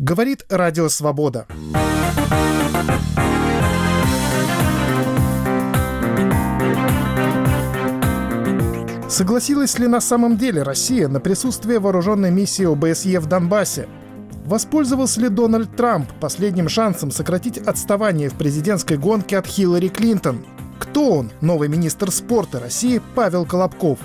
Говорит Радио Свобода. Согласилась ли на самом деле Россия на присутствие вооруженной миссии ОБСЕ в Донбассе? Воспользовался ли Дональд Трамп последним шансом сократить отставание в президентской гонке от Хиллари Клинтон? Кто он, новый министр спорта России Павел Колобков?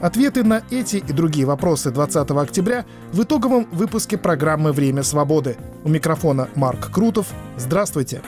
Ответы на эти и другие вопросы 20 октября в итоговом выпуске программы «Время свободы». У микрофона Марк Крутов. Здравствуйте.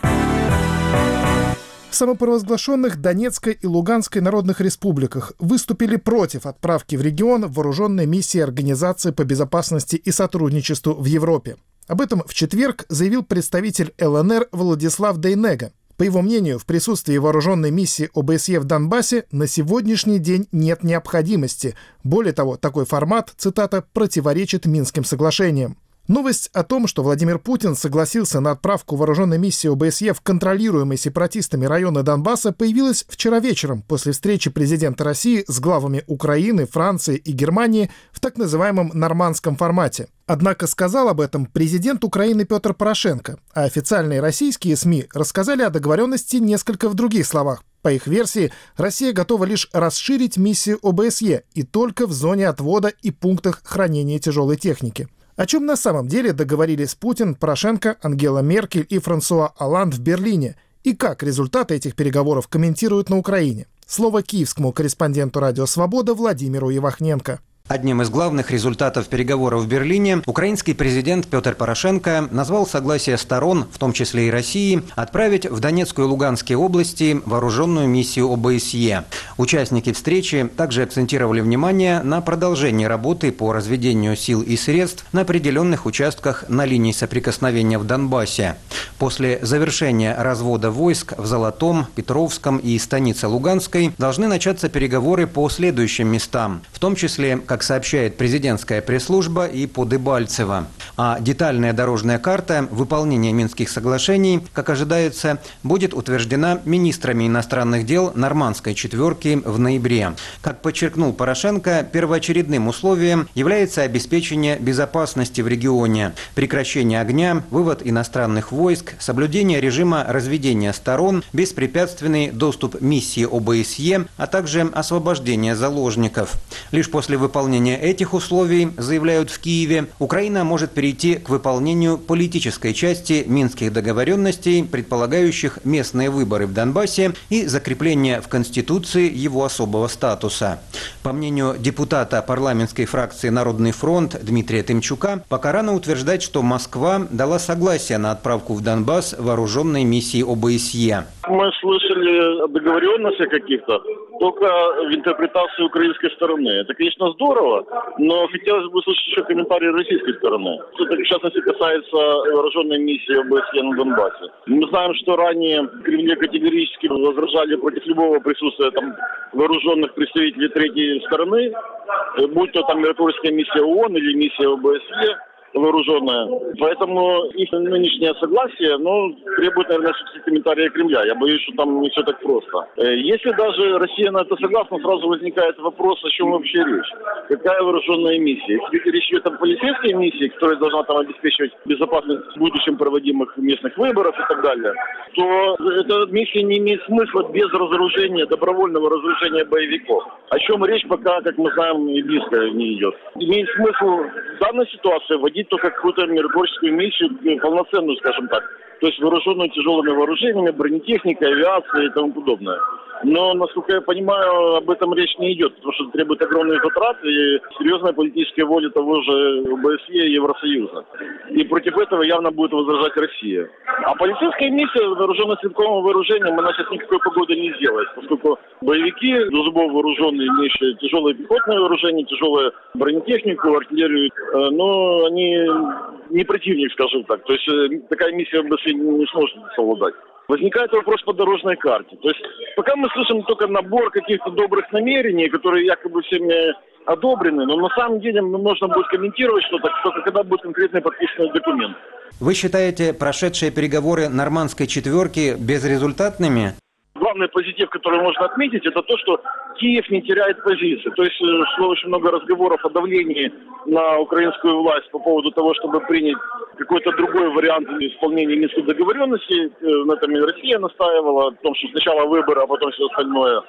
В самопровозглашенных Донецкой и Луганской народных республиках выступили против отправки в регион вооруженной миссии Организации по безопасности и сотрудничеству в Европе. Об этом в четверг заявил представитель ЛНР Владислав Дейнега. По его мнению, в присутствии вооруженной миссии ОБСЕ в Донбассе на сегодняшний день нет необходимости. Более того, такой формат, цитата, противоречит Минским соглашениям. Новость о том, что Владимир Путин согласился на отправку вооруженной миссии ОБСЕ в контролируемые сепаратистами районы Донбасса, появилась вчера вечером после встречи президента России с главами Украины, Франции и Германии в так называемом нормандском формате. Однако сказал об этом президент Украины Петр Порошенко, а официальные российские СМИ рассказали о договоренности несколько в других словах. По их версии, Россия готова лишь расширить миссию ОБСЕ и только в зоне отвода и пунктах хранения тяжелой техники. О чем на самом деле договорились Путин, Порошенко, Ангела Меркель и Франсуа Оланд в Берлине, и как результаты этих переговоров комментируют на Украине. Слово киевскому корреспонденту «Радио Свобода» Владимиру Евахненко. Одним из главных результатов переговоров в Берлине украинский президент Петр Порошенко назвал согласие сторон, в том числе и России, отправить в Донецкую и Луганские области вооруженную миссию ОБСЕ. Участники встречи также акцентировали внимание на продолжении работы по разведению сил и средств на определенных участках на линии соприкосновения в Донбассе. После завершения развода войск в Золотом, Петровском и станице Луганской должны начаться переговоры по следующим местам, в том числе, как как сообщает президентская пресс-служба, и по. А детальная дорожная карта выполнения Минских соглашений, как ожидается, будет утверждена министрами иностранных дел нормандской четверки в ноябре. Как подчеркнул Порошенко, первоочередным условием является обеспечение безопасности в регионе, прекращение огня, вывод иностранных войск, соблюдение режима разведения сторон, беспрепятственный доступ миссии ОБСЕ, а также освобождение заложников. Лишь после выполнения выполнения этих условий, заявляют в Киеве, Украина может перейти к выполнению политической части Минских договоренностей, предполагающих местные выборы в Донбассе и закрепление в Конституции его особого статуса. По мнению депутата парламентской фракции «Народный фронт» Дмитрия Тымчука, пока рано утверждать, что Москва дала согласие на отправку в Донбасс вооруженной миссии ОБСЕ. Мы слышали о договоренностях каких-то, только в интерпретации украинской стороны. Это, конечно, здорово, но хотелось бы услышать еще комментарии российской стороны. Это, в частности, касается вооруженной миссии ОБСЕ на Донбассе. Мы знаем, что ранее Кремле категорически возражали против любого присутствия там вооруженных представителей третьей стороны, будь то там миротворческая миссия ООН или миссия ОБСЕ вооруженная. Поэтому их нынешнее согласие, ну, требует, наверное, все-таки комментария Кремля. Я боюсь, что там не все так просто. Э, если даже Россия на это согласна, сразу возникает вопрос, о чем вообще речь. Какая вооруженная миссия? Если речь идет о полицейской миссии, которая должна там обеспечивать безопасность в будущем проводимых местных выборов и так далее, то эта миссия не имеет смысла без разоружения, добровольного разоружения боевиков. О чем речь пока, как мы знаем, и близко не идет. Имеет смысл в данной ситуации вводить только какую-то миротворческую миссию, э, полноценную, скажем так. То есть вооруженную тяжелыми вооружениями, бронетехникой, авиацией и тому подобное. Но, насколько я понимаю, об этом речь не идет, потому что требует огромных затрат и серьезная политическая воля того же ОБСЕ и Евросоюза. И против этого явно будет возражать Россия. А полицейская миссия вооруженно-стрелкового вооружения она сейчас никакой погоды не сделает, поскольку боевики, до зубов вооруженные, имеющие тяжелое пехотное вооружение, тяжелую бронетехнику, артиллерию, э, но они не противник, скажем так. То есть э, такая миссия ОБСЕ не сможет совладать возникает вопрос по дорожной карте. То есть пока мы слышим только набор каких-то добрых намерений, которые якобы всеми одобрены, но на самом деле можно будет комментировать что-то только когда будет конкретный подписанный документ. Вы считаете прошедшие переговоры нормандской четверки безрезультатными? Главный позитив, который можно отметить, это то, что Киев не теряет позиции. То есть шло очень много разговоров о давлении на украинскую власть по поводу того, чтобы принять какой-то другой вариант исполнения Минской договоренности. На этом и Россия настаивала, о том, что сначала выборы, а потом все остальное.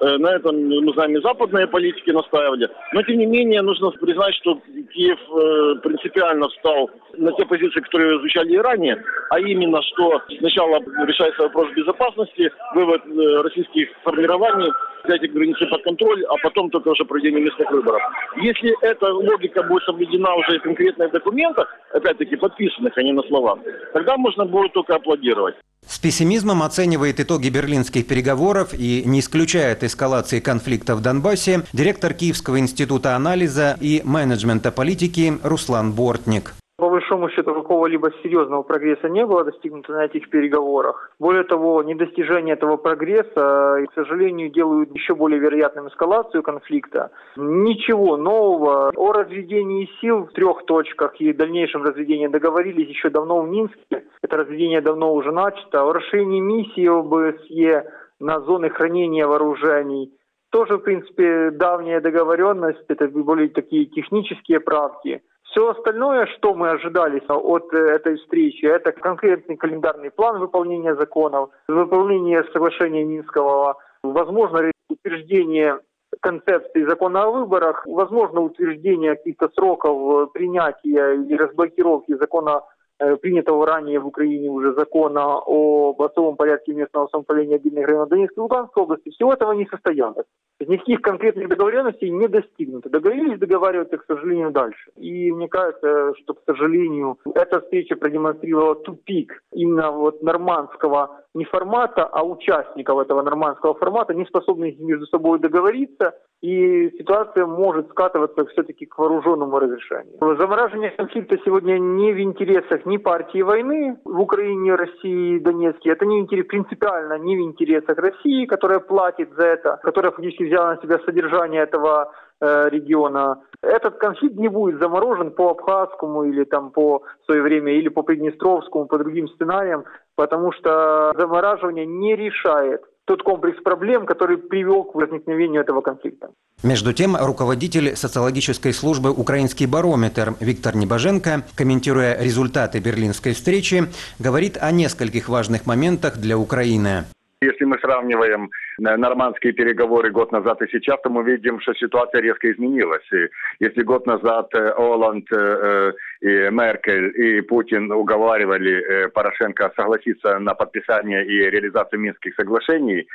Э, на этом, мы знаем, и западные политики настаивали. Но, тем не менее, нужно признать, что Киев э, принципиально встал на те позиции, которые звучали и ранее, а именно, что сначала решается вопрос безопасности, вывод э, российских формирований, взять эти границы под контроль, а потом только уже проведение местных выборов. Если эта логика будет соблюдена уже в конкретных документах, опять-таки подписанных, а не на словах, тогда можно будет только аплодировать. С пессимизмом оценивает итоги берлинских переговоров и не исключает эскалации конфликта в Донбассе директор Киевского института анализа и менеджмента политики Руслан Бортник. По большому счету какого-либо серьезного прогресса не было достигнуто на этих переговорах. Более того, недостижение этого прогресса, к сожалению, делают еще более вероятным эскалацию конфликта. Ничего нового о разведении сил в трех точках и дальнейшем разведении договорились еще давно в Минске. Это разведение давно уже начато. О расширении миссии ОБСЕ на зоны хранения вооружений тоже, в принципе, давняя договоренность, это более такие технические правки – все остальное, что мы ожидали от э, этой встречи, это конкретный календарный план выполнения законов, выполнение соглашения Минского, возможно утверждение концепции закона о выборах, возможно утверждение каких-то сроков принятия и разблокировки закона Э, принятого ранее в Украине уже закона об особом порядке местного самоуправления отдельных районов Донецкой и Луганской области, всего этого не состоялось. Никаких конкретных договоренностей не достигнуто. Договорились договариваться, к сожалению, дальше. И мне кажется, что, к сожалению, эта встреча продемонстрировала тупик именно вот нормандского не формата, а участников этого нормандского формата, не способных между собой договориться, и ситуация может скатываться все-таки к вооруженному разрешению. Замораживание конфликта сегодня не в интересах ни партии войны в Украине, России, Донецке. Это не интерес, принципиально не в интересах России, которая платит за это, которая фактически взяла на себя содержание этого региона. Этот конфликт не будет заморожен по Абхазскому или там по в свое время или по Приднестровскому, по другим сценариям, потому что замораживание не решает тот комплекс проблем, который привел к возникновению этого конфликта. Между тем, руководитель социологической службы «Украинский барометр» Виктор Небоженко, комментируя результаты берлинской встречи, говорит о нескольких важных моментах для Украины. Если мы сравниваем э, нормандские переговоры год назад и сейчас, то мы видим, что ситуация резко изменилась. И если год назад э, Оланд э, и Меркель и Путин уговаривали Порошенко согласиться на подписание и реализацию Минских соглашений,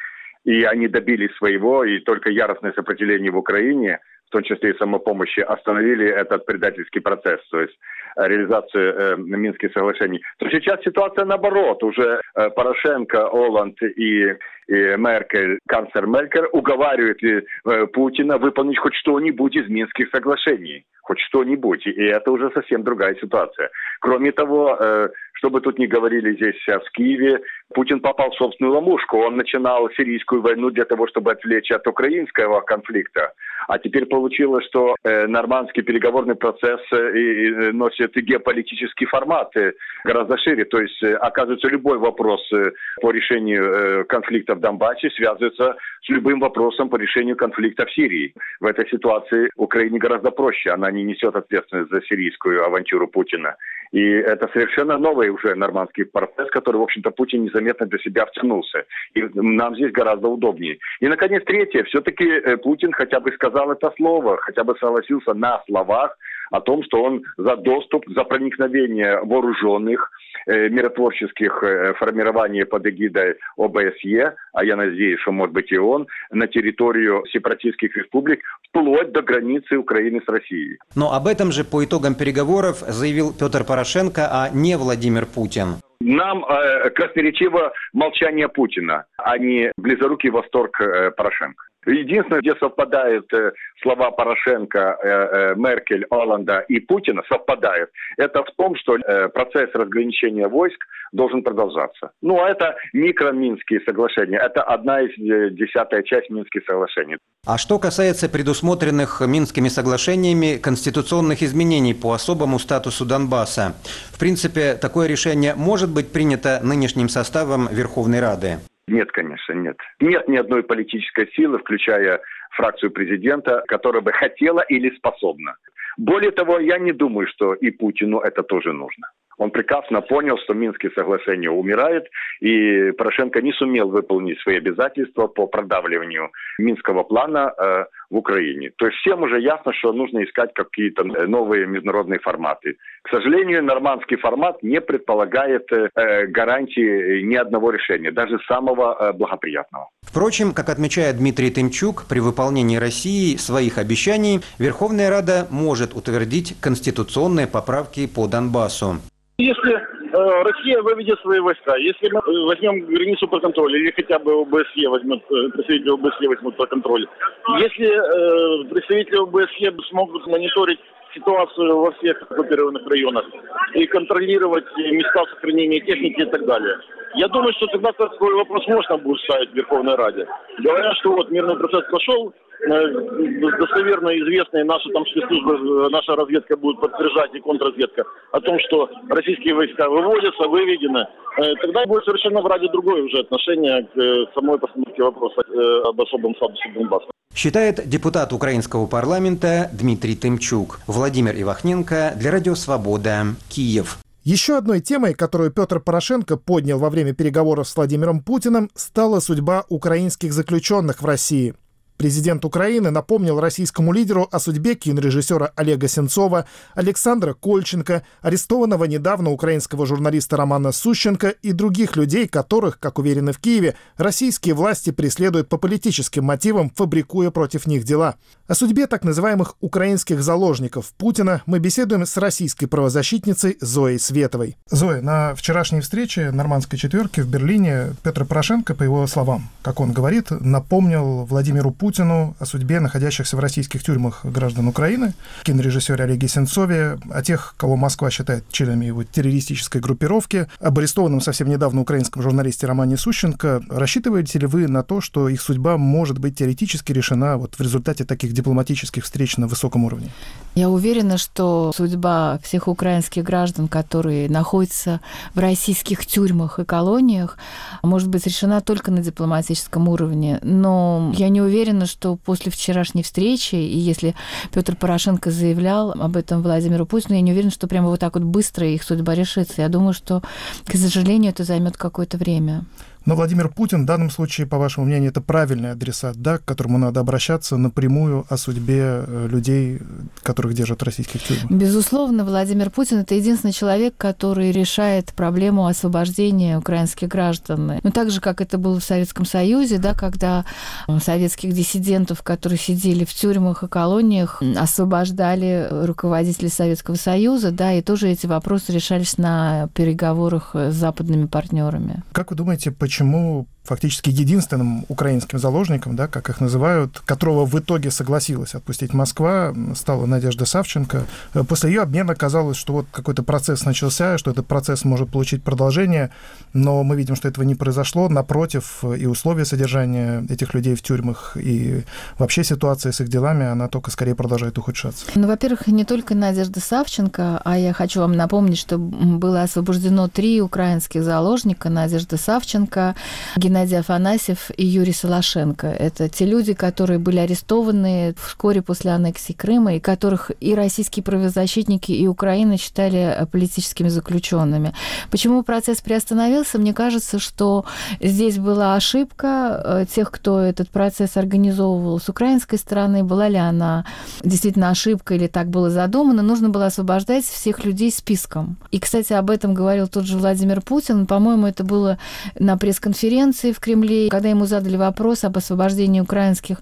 и они добились своего, и только яростное сопротивление в Украине, в том числе и самопомощи, остановили этот предательский процесс. То есть реализацию э, Минских соглашений, то сейчас ситуация наоборот. Уже э, Порошенко, Оланд и, и Меркель, канцлер Меркель уговаривают э, Путина выполнить хоть что-нибудь из Минских соглашений. Хоть что-нибудь. И это уже совсем другая ситуация. Кроме того, э, что бы тут ни говорили здесь сейчас в Киеве, Путин попал в собственную ловушку. Он начинал сирийскую войну для того, чтобы отвлечь от украинского конфликта. А теперь получилось, что э, нормандский переговорный процесс э, и носит геополитический формат э, гораздо шире. То есть, э, оказывается, любой вопрос э, по решению э, конфликта в Донбассе связывается с любым вопросом по решению конфликта в Сирии. В этой ситуации Украине гораздо проще. Она не несет ответственность за сирийскую авантюру Путина. И это совершенно новый уже нормандский процесс, который, в общем-то, Путин незаметно для себя втянулся. И нам здесь гораздо удобнее. И, наконец, третье. Все-таки э, Путин хотя бы сказал это слово, хотя бы согласился на словах о том, что он за доступ, за проникновение вооруженных э, миротворческих э, формирований под эгидой ОБСЕ, а я надеюсь, что может быть и он, на территорию сепаратистских республик, вплоть до границы Украины с Россией. Но об этом же по итогам переговоров заявил Петр Порошенко, а не Владимир Путин. Нам э, красноречиво молчание Путина, а не близорукий восторг э, Порошенко. Единственное, где совпадают э, слова Порошенко, э, э, Меркель, Оланда и Путина, совпадают, это в том, что э, процесс разграничения войск должен продолжаться. Ну, а это микроминские соглашения. Это одна из э, десятая часть Минских соглашений. А что касается предусмотренных Минскими соглашениями конституционных изменений по особому статусу Донбасса, в принципе, такое решение может быть принято нынешним составом Верховной Рады? Нет, конечно, нет. Нет ни одной политической силы, включая фракцию президента, которая бы хотела или способна. Более того, я не думаю, что и Путину это тоже нужно. Он прекрасно понял, что Минские соглашения умирают, и Порошенко не сумел выполнить свои обязательства по продавливанию Минского плана э, в Украине. То есть всем уже ясно, что нужно искать какие-то э, новые международные форматы. К сожалению, нормандский формат не предполагает э, гарантии ни одного решения, даже самого благоприятного. Впрочем, как отмечает Дмитрий Тымчук, при выполнении России своих обещаний Верховная Рада может утвердить конституционные поправки по Донбассу. Если э, Россия выведет свои войска, если мы возьмем границу под контроль, или хотя бы ОБСЕ возьмет, э, представители ОБСЕ возьмут под контроль, если э, представители ОБСЕ смогут мониторить ситуацию во всех оккупированных районах и контролировать места сохранения техники и так далее. Я думаю, что тогда такой вопрос можно будет ставить в Верховной Раде. Говорят, что вот мирный процесс пошел, Э, достоверно известные наши там спецслужбы, э, наша разведка будет подтверждать и контрразведка о том, что российские войска выводятся, выведены, э, тогда будет совершенно в ради другое уже отношение к самой постановке вопроса об особом статусе Донбасса. Считает депутат украинского парламента Дмитрий Тымчук. Владимир Ивахненко для Радио Свобода, Киев. Еще одной темой, которую Петр Порошенко поднял во время переговоров с Владимиром Путиным, стала судьба украинских заключенных в России – Президент Украины напомнил российскому лидеру о судьбе кинорежиссера Олега Сенцова, Александра Кольченко, арестованного недавно украинского журналиста Романа Сущенко и других людей, которых, как уверены в Киеве, российские власти преследуют по политическим мотивам, фабрикуя против них дела. О судьбе так называемых украинских заложников Путина мы беседуем с российской правозащитницей Зоей Световой. Зоя, на вчерашней встрече нормандской четверки в Берлине Петр Порошенко, по его словам, как он говорит, напомнил Владимиру Путину Путину о судьбе находящихся в российских тюрьмах граждан Украины, кинорежиссере Олеге Сенцове, о тех, кого Москва считает членами его террористической группировки, об арестованном совсем недавно украинском журналисте Романе Сущенко. Рассчитываете ли вы на то, что их судьба может быть теоретически решена вот в результате таких дипломатических встреч на высоком уровне? Я уверена, что судьба всех украинских граждан, которые находятся в российских тюрьмах и колониях, может быть решена только на дипломатическом уровне. Но я не уверена, уверена, что после вчерашней встречи, и если Петр Порошенко заявлял об этом Владимиру Путину, я не уверена, что прямо вот так вот быстро их судьба решится. Я думаю, что, к сожалению, это займет какое-то время. Но Владимир Путин в данном случае, по вашему мнению, это правильный адресат, да, к которому надо обращаться напрямую о судьбе э, людей, которых держат в российских тюрьмах? Безусловно, Владимир Путин – это единственный человек, который решает проблему освобождения украинских граждан. Ну, так же, как это было в Советском Союзе, да, когда советских диссидентов, которые сидели в тюрьмах и колониях, освобождали руководители Советского Союза, да, и тоже эти вопросы решались на переговорах с западными партнерами. Как вы думаете, почему фактически единственным украинским заложником, да, как их называют, которого в итоге согласилась отпустить Москва, стала Надежда Савченко. Э, после ее обмена казалось, что вот какой-то процесс начался, что этот процесс может получить продолжение, но мы видим, что этого не произошло. Напротив, и условия содержания этих людей в тюрьмах, и вообще ситуация с их делами, она только скорее продолжает ухудшаться. Ну, во-первых, не только Надежда Савченко, а я хочу вам напомнить, что было освобождено три украинских заложника. Надежда Савченко, Геннадий Геннадий Афанасьев и Юрий Солошенко. Это те люди, которые были арестованы вскоре после аннексии Крыма, и которых и российские правозащитники, и Украина считали э, политическими заключенными. Почему процесс приостановился? Мне кажется, что здесь была ошибка э, тех, кто этот процесс организовывал с украинской стороны. Была ли она действительно ошибка или так было задумано? Нужно было освобождать всех людей списком. И, кстати, об этом говорил тот же Владимир Путин. По-моему, это было на пресс-конференции в Кремле, когда ему задали вопрос об освобождении украинских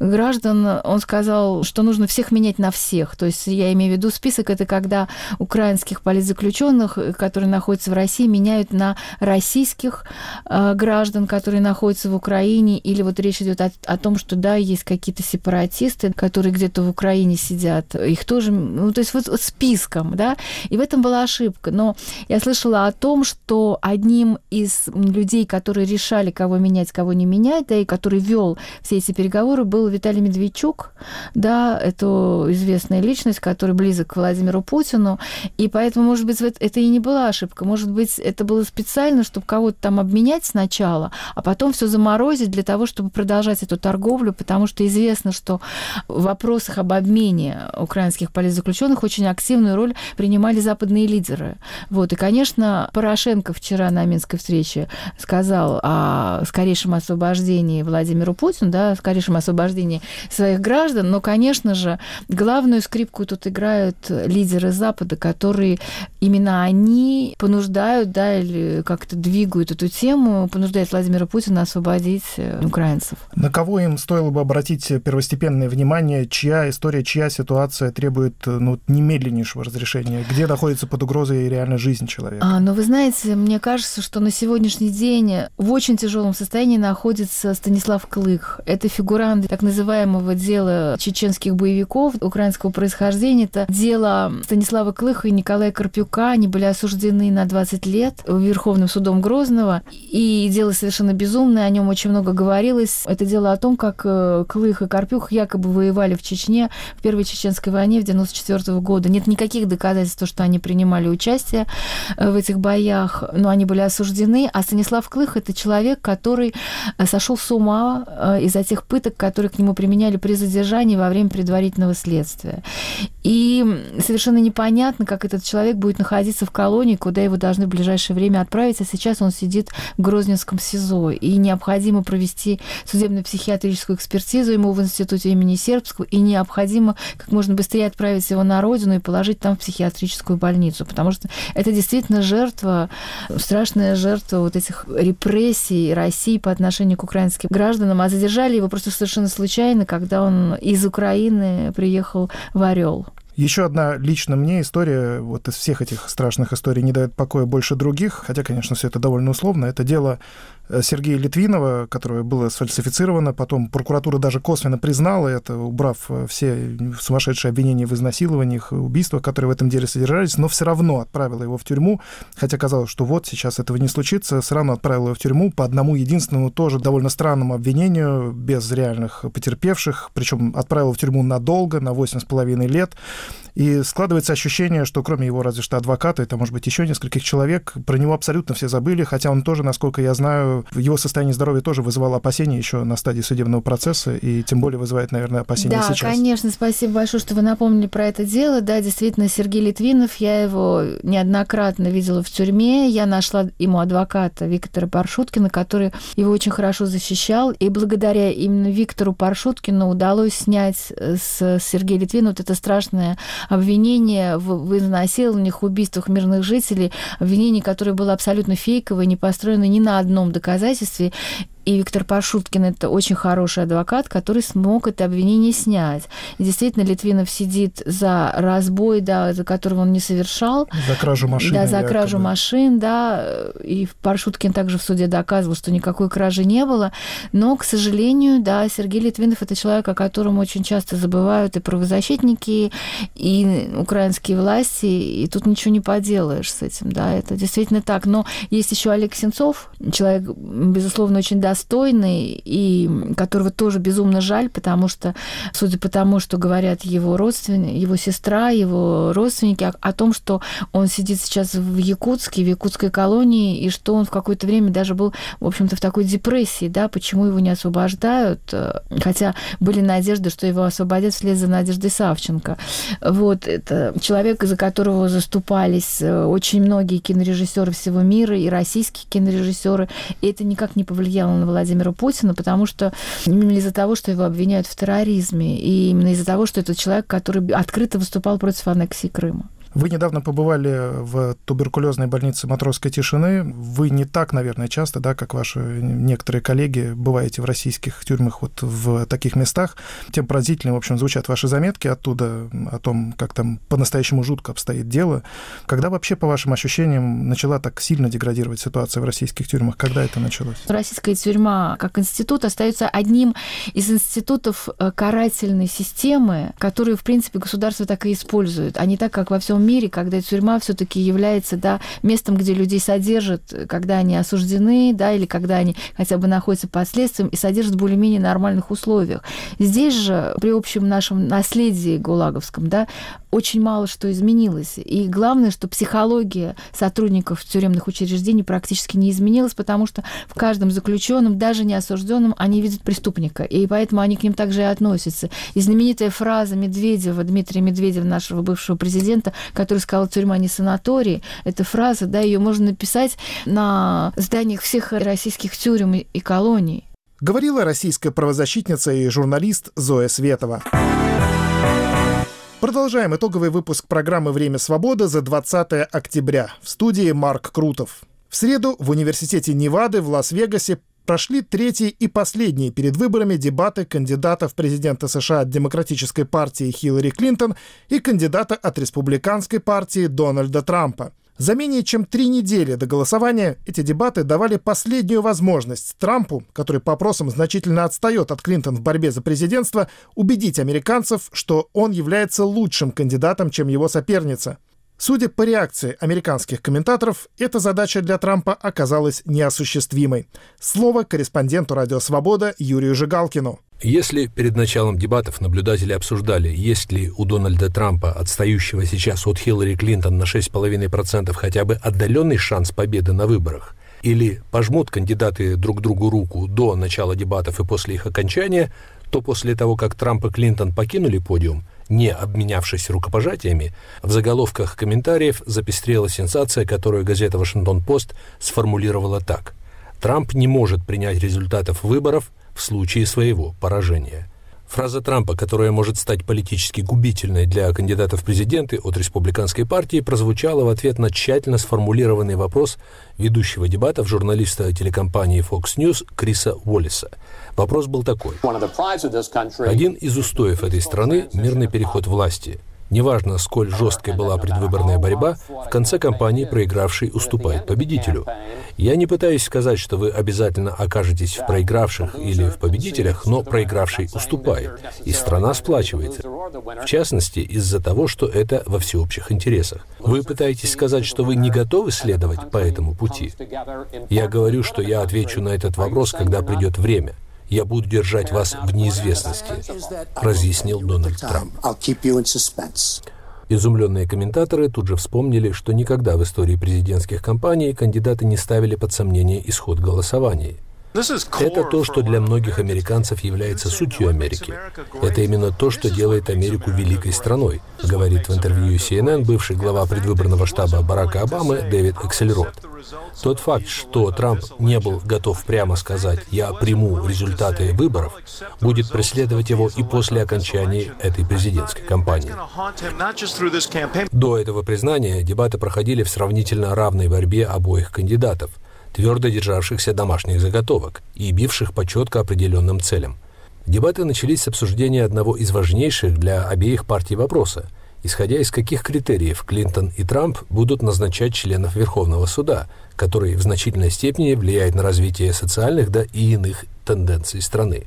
граждан, он сказал, что нужно всех менять на всех. То есть я имею в виду список, это когда украинских политзаключенных, которые находятся в России, меняют на российских э, граждан, которые находятся в Украине, или вот речь идет о, о том, что да, есть какие-то сепаратисты, которые где-то в Украине сидят, их тоже, ну, то есть вот, вот списком, да, и в этом была ошибка. Но я слышала о том, что одним из людей, которые решали решали, кого менять, кого не менять, да, и который вел все эти переговоры, был Виталий Медведчук, да, это известная личность, который близок к Владимиру Путину, и поэтому, может быть, это и не была ошибка, может быть, это было специально, чтобы кого-то там обменять сначала, а потом все заморозить для того, чтобы продолжать эту торговлю, потому что известно, что в вопросах об обмене украинских политзаключенных очень активную роль принимали западные лидеры. Вот, и, конечно, Порошенко вчера на Минской встрече сказал о скорейшем освобождении Владимиру Путину, да, о скорейшем освобождении своих граждан, но, конечно же, главную скрипку тут играют лидеры Запада, которые именно они понуждают, да, или как-то двигают эту тему, понуждают Владимира Путина освободить э, украинцев. На кого им стоило бы обратить первостепенное внимание, чья история, чья ситуация требует ну, немедленнейшего разрешения, где находится под угрозой реально жизнь человека? А, ну, вы знаете, мне кажется, что на сегодняшний день в очень тяжелом состоянии находится Станислав Клых. Это фигурант так называемого дела чеченских боевиков украинского происхождения. Это дело Станислава Клыха и Николая Карпюка. Они были осуждены на 20 лет Верховным судом Грозного. И дело совершенно безумное, о нем очень много говорилось. Это дело о том, как э, Клых и Карпюх якобы воевали в Чечне в Первой Чеченской войне в 94 года. Нет никаких доказательств, что они принимали участие э, в этих боях, но они были осуждены. А Станислав Клых – это человек, который э, сошел с ума из-за тех пыток, которые к нему применяли при задержании во время предварительного следствия. И совершенно непонятно, как этот человек будет находиться в колонии, куда его должны в ближайшее время отправить, а сейчас он сидит в Грозненском СИЗО, и необходимо провести судебно-психиатрическую экспертизу ему в институте имени Сербского, и необходимо как можно быстрее отправить его на родину и положить там в психиатрическую больницу, потому что это действительно жертва, страшная жертва вот этих репрессий России по отношению к украинским гражданам, а задержали его просто совершенно случайно, когда он из Украины приехал в Орел. Еще одна лично мне история, вот из всех этих страшных историй не дает покоя больше других, хотя, конечно, все это довольно условно. Это дело Сергея Литвинова, которое было сфальсифицировано, потом прокуратура даже косвенно признала это, убрав э, все сумасшедшие обвинения в изнасилованиях, убийствах, которые в этом деле содержались, но все равно отправила его в тюрьму, хотя казалось, что вот сейчас этого не случится, все равно отправила его в тюрьму по одному единственному тоже довольно странному обвинению, без реальных потерпевших, причем отправила в тюрьму надолго, на 8,5 лет. И складывается ощущение, что кроме его разве что адвоката, это может быть еще нескольких человек, про него абсолютно все забыли, хотя он тоже, насколько я знаю, его состояние здоровья тоже вызывало опасения еще на стадии судебного процесса, и тем более вызывает, наверное, опасения да, сейчас. Да, конечно, спасибо большое, что вы напомнили про это дело. Да, действительно, Сергей Литвинов, я его неоднократно видела в тюрьме, я нашла ему адвоката Виктора Паршуткина, который его очень хорошо защищал, и благодаря именно Виктору Паршуткину удалось снять с Сергея Литвина вот это страшное обвинение в, в изнасилованиях, убийствах мирных жителей, обвинение, которое было абсолютно фейковое, не построено ни на одном доказательстве, и Виктор Пашуткин – это очень хороший адвокат, который смог это обвинение снять. И действительно, Литвинов сидит за разбой, да, за которого он не совершал. За кражу машин. Да, за кражу якобы. машин, да. И Паршуткин также в суде доказывал, что никакой кражи не было. Но, к сожалению, да, Сергей Литвинов – это человек, о котором очень часто забывают и правозащитники, и украинские власти, и тут ничего не поделаешь с этим, да, это действительно так. Но есть еще Олег Сенцов, человек, безусловно, очень достойный, и которого тоже безумно жаль, потому что, судя по тому, что говорят его родственники, его сестра, его родственники, о, о том, что он сидит сейчас в Якутске, в якутской колонии, и что он в какое-то время даже был, в общем-то, в такой депрессии, да, почему его не освобождают, э, хотя были надежды, что его освободят вслед за Надеждой Савченко. Вот, это человек, за которого заступались э, очень многие кинорежиссеры всего мира, и российские кинорежиссеры, и это никак не повлияло на Владимира Путина, потому что именно из-за того, что его обвиняют в терроризме, и именно из-за того, что это человек, который открыто выступал против аннексии Крыма. Вы недавно побывали в туберкулезной больнице Матросской тишины. Вы не так, наверное, часто, да, как ваши некоторые коллеги, бываете в российских тюрьмах вот в таких местах. Тем поразительнее, в общем, звучат ваши заметки оттуда о том, как там по-настоящему жутко обстоит дело. Когда вообще, по вашим ощущениям, начала так сильно деградировать ситуация в российских тюрьмах? Когда это началось? Российская тюрьма как институт остается одним из институтов э, карательной системы, которые, в принципе, государство так и использует, а не так, как во всем мире, когда тюрьма все-таки является да, местом, где людей содержат, когда они осуждены, да, или когда они хотя бы находятся под следствием и содержат в более-менее нормальных условиях. Здесь же, при общем нашем наследии гулаговском, да, очень мало что изменилось. И главное, что психология сотрудников тюремных учреждений практически не изменилась, потому что в каждом заключенном, даже не осужденном, они видят преступника. И поэтому они к ним также и относятся. И знаменитая фраза Медведева, Дмитрия Медведева, нашего бывшего президента, который сказал «тюрьма не санаторий», эта фраза, да, ее можно написать на зданиях всех российских тюрем и колоний. Говорила российская правозащитница и журналист Зоя Светова. Продолжаем итоговый выпуск программы «Время свободы» за 20 октября. В студии Марк Крутов. В среду в Университете Невады в Лас-Вегасе прошли третьи и последние перед выборами дебаты кандидата в президенты США от Демократической партии Хиллари Клинтон и кандидата от Республиканской партии Дональда Трампа. За менее чем три недели до голосования эти дебаты давали последнюю возможность Трампу, который по опросам значительно отстает от Клинтон в борьбе за президентство, убедить американцев, что он является лучшим кандидатом, чем его соперница. Судя по реакции американских комментаторов, эта задача для Трампа оказалась неосуществимой. Слово корреспонденту «Радио Свобода» Юрию Жигалкину. Если перед началом дебатов наблюдатели обсуждали, есть ли у Дональда Трампа, отстающего сейчас от Хиллари Клинтон на 6,5%, хотя бы отдаленный шанс победы на выборах, или пожмут кандидаты друг другу руку до начала дебатов и после их окончания, то после того, как Трамп и Клинтон покинули подиум, не обменявшись рукопожатиями, в заголовках комментариев запестрела сенсация, которую газета «Вашингтон-Пост» сформулировала так. «Трамп не может принять результатов выборов – в случае своего поражения. Фраза Трампа, которая может стать политически губительной для кандидатов в президенты от республиканской партии, прозвучала в ответ на тщательно сформулированный вопрос ведущего дебатов журналиста телекомпании Fox News Криса Уоллиса. Вопрос был такой. Один из устоев этой страны – мирный переход власти – Неважно, сколь жесткой была предвыборная борьба, в конце кампании проигравший уступает победителю. Я не пытаюсь сказать, что вы обязательно окажетесь в проигравших или в победителях, но проигравший уступает, и страна сплачивается. В частности, из-за того, что это во всеобщих интересах. Вы пытаетесь сказать, что вы не готовы следовать по этому пути? Я говорю, что я отвечу на этот вопрос, когда придет время я буду держать вас в неизвестности», разъяснил Дональд Трамп. Изумленные комментаторы тут же вспомнили, что никогда в истории президентских кампаний кандидаты не ставили под сомнение исход голосования – это то, что для многих американцев является сутью Америки. Это именно то, что делает Америку великой страной, говорит в интервью CNN бывший глава предвыборного штаба Барака Обамы Дэвид Эксельрод. Тот факт, что Трамп не был готов прямо сказать «я приму результаты выборов», будет преследовать его и после окончания этой президентской кампании. До этого признания дебаты проходили в сравнительно равной борьбе обоих кандидатов – твердо державшихся домашних заготовок и бивших по четко определенным целям. Дебаты начались с обсуждения одного из важнейших для обеих партий вопроса, исходя из каких критериев Клинтон и Трамп будут назначать членов Верховного суда, который в значительной степени влияет на развитие социальных да и иных тенденций страны.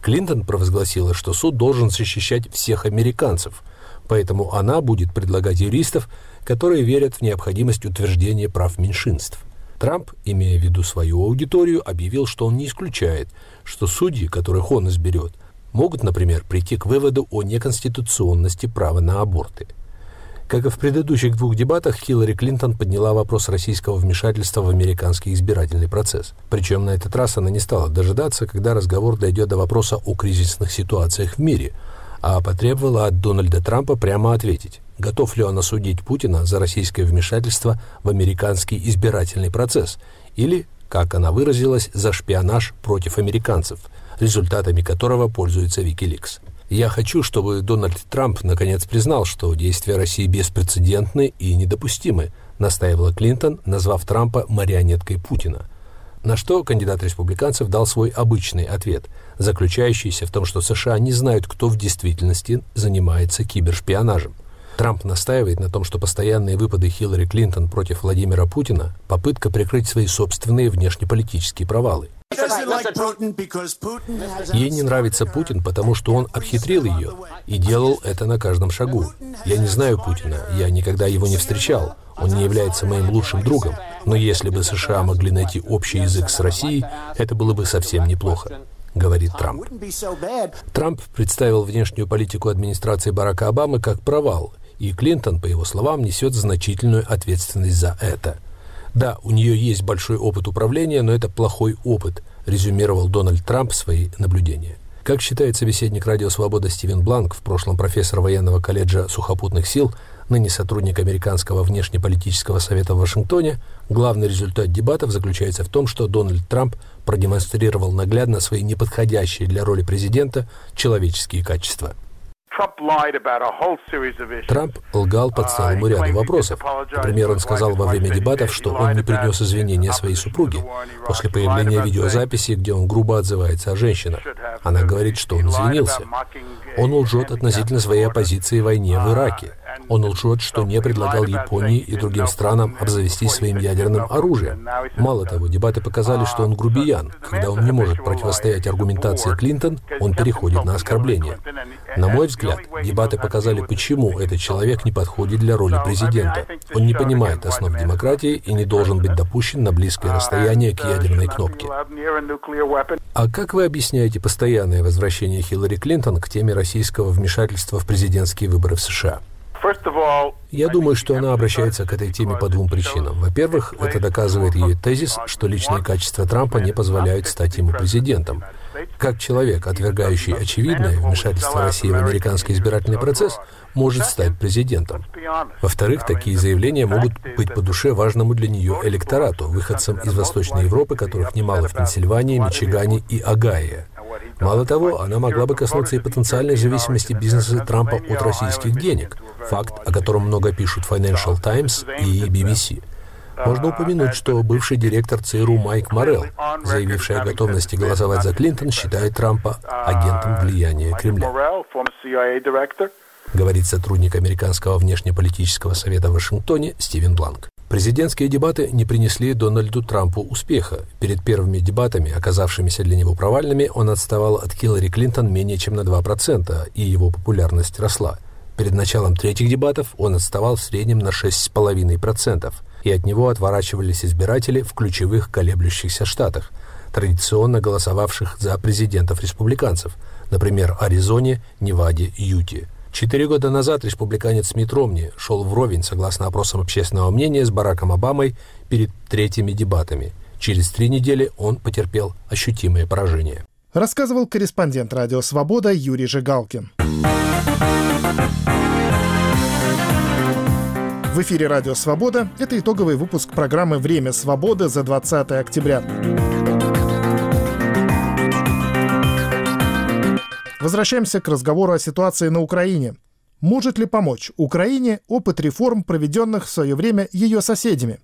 Клинтон провозгласила, что суд должен защищать всех американцев, поэтому она будет предлагать юристов, которые верят в необходимость утверждения прав меньшинств. Трамп, имея в виду свою аудиторию, объявил, что он не исключает, что судьи, которых он изберет, могут, например, прийти к выводу о неконституционности права на аборты. Как и в предыдущих двух дебатах, Хиллари Клинтон подняла вопрос российского вмешательства в американский избирательный процесс. Причем на этот раз она не стала дожидаться, когда разговор дойдет до вопроса о кризисных ситуациях в мире, а потребовала от Дональда Трампа прямо ответить готов ли он осудить Путина за российское вмешательство в американский избирательный процесс или, как она выразилась, за шпионаж против американцев, результатами которого пользуется Wikileaks. Я хочу, чтобы Дональд Трамп наконец признал, что действия России беспрецедентны и недопустимы, настаивала Клинтон, назвав Трампа марионеткой Путина. На что кандидат республиканцев дал свой обычный ответ, заключающийся в том, что США не знают, кто в действительности занимается кибершпионажем – Трамп настаивает на том, что постоянные выпады Хиллари Клинтон против Владимира Путина – попытка прикрыть свои собственные внешнеполитические провалы. Ей не нравится Путин, потому что он обхитрил ее и делал это на каждом шагу. Я не знаю Путина, я никогда его не встречал, он не является моим лучшим другом, но если бы США могли найти общий язык с Россией, это было бы совсем неплохо говорит Трамп. Трамп представил внешнюю политику администрации Барака Обамы как провал, и Клинтон, по его словам, несет значительную ответственность за это. Да, у нее есть большой опыт управления, но это плохой опыт, резюмировал Дональд Трамп свои наблюдения. Как считает собеседник «Радио Свобода» Стивен Бланк, в прошлом профессор военного колледжа сухопутных сил, ныне сотрудник Американского внешнеполитического совета в Вашингтоне, главный результат дебатов заключается в том, что Дональд Трамп продемонстрировал наглядно свои неподходящие для роли президента человеческие качества – Трамп лгал по целому ряду вопросов. Например, он сказал во время дебатов, что он не принес извинения своей супруге после появления видеозаписи, где он грубо отзывается о женщинах. Она говорит, что он извинился. Он лжет относительно своей оппозиции войне в Ираке. Он лжет, что не предлагал Японии и другим странам обзавестись своим ядерным оружием. Мало того, дебаты показали, что он грубиян. Когда он не может противостоять аргументации Клинтон, он переходит на оскорбление. На мой взгляд, дебаты показали, почему этот человек не подходит для роли президента. Он не понимает основ демократии и не должен быть допущен на близкое расстояние к ядерной кнопке. А как вы объясняете постоянное возвращение Хиллари Клинтон к теме российского вмешательства в президентские выборы в США? Я думаю, что она обращается к этой теме по двум причинам. Во-первых, это доказывает ее тезис, что личные качества Трампа не позволяют стать ему президентом. Как человек, отвергающий очевидное вмешательство России в американский избирательный процесс, может стать президентом. Во-вторых, такие заявления могут быть по душе важному для нее электорату, выходцам из Восточной Европы, которых немало в Пенсильвании, Мичигане и Огайо. Мало того, она могла бы коснуться и потенциальной зависимости бизнеса Трампа от российских денег, факт, о котором много пишут Financial Times и BBC. Можно упомянуть, что бывший директор ЦРУ Майк Моррелл, заявивший о готовности голосовать за Клинтон, считает Трампа агентом влияния Кремля. Говорит сотрудник Американского внешнеполитического совета в Вашингтоне Стивен Бланк. Президентские дебаты не принесли Дональду Трампу успеха. Перед первыми дебатами, оказавшимися для него провальными, он отставал от Хиллари Клинтон менее чем на 2%, и его популярность росла. Перед началом третьих дебатов он отставал в среднем на 6,5%, и от него отворачивались избиратели в ключевых колеблющихся штатах, традиционно голосовавших за президентов-республиканцев, например, Аризоне, Неваде, Юте – Четыре года назад республиканец Мит Ромни шел вровень, согласно опросам общественного мнения, с Бараком Обамой перед третьими дебатами. Через три недели он потерпел ощутимое поражение. Рассказывал корреспондент «Радио Свобода» Юрий Жигалкин. В эфире «Радио Свобода» — это итоговый выпуск программы «Время свободы» за 20 октября. Возвращаемся к разговору о ситуации на Украине. Может ли помочь Украине опыт реформ, проведенных в свое время ее соседями?